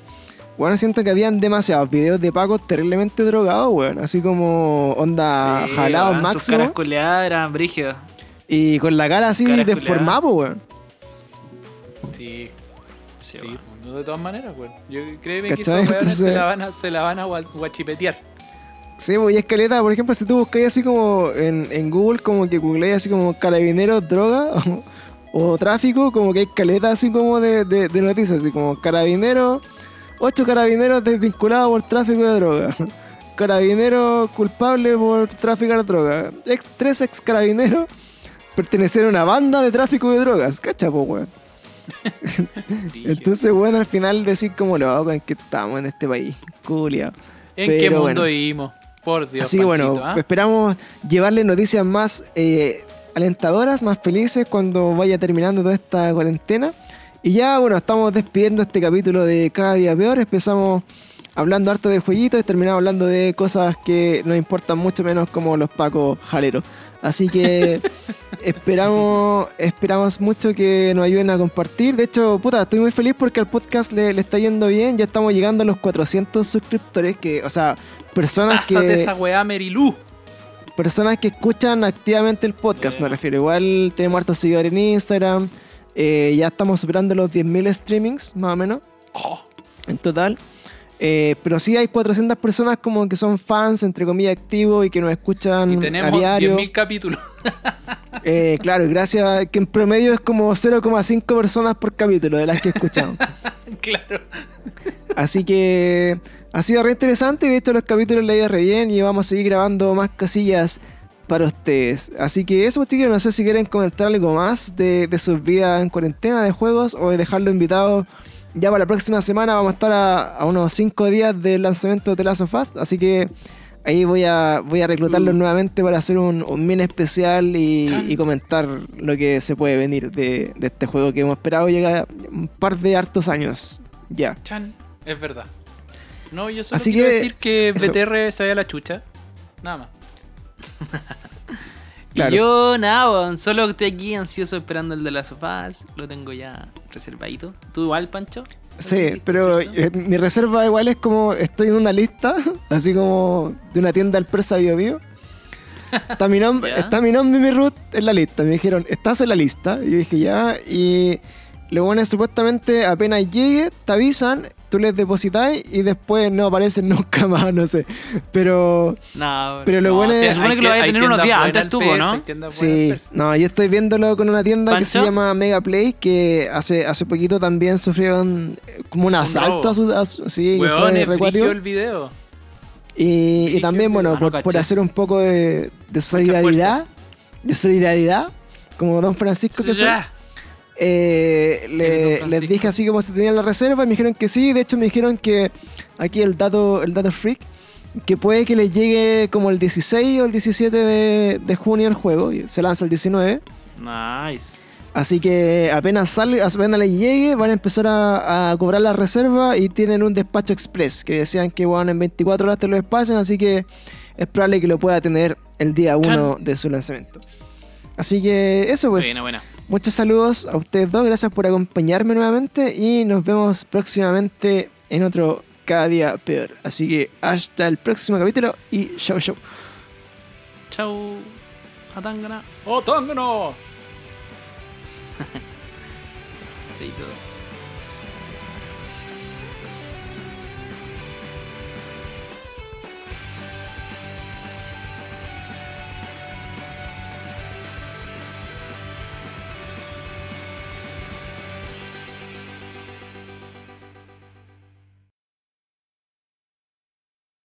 bueno, siento que habían demasiados videos de pacos terriblemente drogados, weón. Así como onda Sí, jalados weón, Sus máximo. caras culeadas eran brígidas. Y con la cara así deformada, po, weón. Sí, Sí, sí, de todas maneras, weón. Yo créeme que esos weones se la van a, se la van a gua- guachipetear. Sí, pues y escaleta, por ejemplo, si tú buscáis así como en, en Google, como que googleáis así como carabineros, droga o, [laughs] o tráfico, como que hay caleta así como de, de, de noticias, así como carabineros, ocho carabineros desvinculados por tráfico de droga, [laughs] carabineros culpables por traficar droga, ex, tres ex carabineros pertenecen a una banda de tráfico de drogas, cacha, po, weón. [laughs] Entonces, bueno, al final decir como lo en que estamos en este país, culiao. ¿En qué mundo bueno. vivimos? Por Dios. Así que bueno, ¿ah? esperamos llevarle noticias más eh, alentadoras, más felices cuando vaya terminando toda esta cuarentena. Y ya, bueno, estamos despidiendo este capítulo de Cada Día Peor. Empezamos hablando harto de jueguitos y terminamos hablando de cosas que nos importan mucho menos como los pacos jaleros. Así que [laughs] esperamos, esperamos mucho que nos ayuden a compartir. De hecho, puta, estoy muy feliz porque al podcast le, le está yendo bien. Ya estamos llegando a los 400 suscriptores, que, o sea, personas Pásate que esa weá, Merilú. personas que escuchan activamente el podcast, me refiero. Igual tenemos hartos seguidores en Instagram. eh, ya estamos superando los 10.000 streamings, más o menos, Oh, en total. Eh, pero sí hay 400 personas como que son fans, entre comillas, activos y que nos escuchan y a tenemos diario. 10.000 capítulos. [laughs] Eh, claro, gracias a que en promedio es como 0,5 personas por capítulo de las que escuchamos. [laughs] claro. Así que ha sido re interesante y de hecho los capítulos ido re bien y vamos a seguir grabando más casillas para ustedes. Así que eso chicos, no sé si quieren comentar algo más de, de sus vidas en cuarentena de juegos o de dejarlo invitado. Ya para la próxima semana vamos a estar a, a unos 5 días del lanzamiento de Last of Us, así que ahí voy a, voy a reclutarlos Uh. nuevamente para hacer un, un mini especial y, comentar lo que se puede venir de, de este juego que hemos esperado llega un par de hartos años. Ya. Es verdad. No, yo solo Así quiero que, decir que eso. BTR se a la chucha. Nada más. [laughs] Claro. Y yo, nada, weón, solo estoy aquí ansioso esperando el de las sofás. Lo tengo ya reservadito. ¿Tú igual, Pancho? Sí, ¿Listo, pero eh, mi reserva igual es como estoy en una lista, [laughs] así como de una tienda al persa Bio Bio. Está mi nombre, [laughs] Ya. está mi nombre y mi root en la lista. Me dijeron, ¿estás en la lista? Y yo dije, ya. Y lo bueno es supuestamente apenas llegue, te avisan, tú les depositáis y después no aparecen [laughs] nunca más, no sé. Pero No, Pero lo no, bueno se es- supone Hay que lo vaya a tener unos días antes PS, ¿no? sí, no, yo estoy viéndolo con una tienda que se llama Mega Play, que hace, hace poquito también sufrieron como un asalto a su, a su- sí, que fue el video. Y, también, bueno. Ah, por, no por hacer un poco de, de solidaridad, de solidaridad, como Don Francisco que soy, Ya. Eh, le- les dije así como si tenían la reserva y me dijeron que sí, de hecho me dijeron que aquí el dato, el dato freak, que puede que les llegue como el 16 o el 17 de, de junio el juego, y se lanza el 19. Nice. Así que apenas salga, apenas les llegue, van a empezar a, a cobrar la reserva y tienen un despacho express, que decían que bueno, en 24 horas te lo despachan, así que es probable que lo pueda tener el día 1 de su lanzamiento. Así que eso pues. buena, buena. Muchos saludos a ustedes dos, gracias por acompañarme nuevamente y nos vemos próximamente en otro Cada Día Peor. Así que hasta el próximo capítulo y chau chau. Chau. Atangana. ¡Oh, tónganos! [laughs] Sí, todo.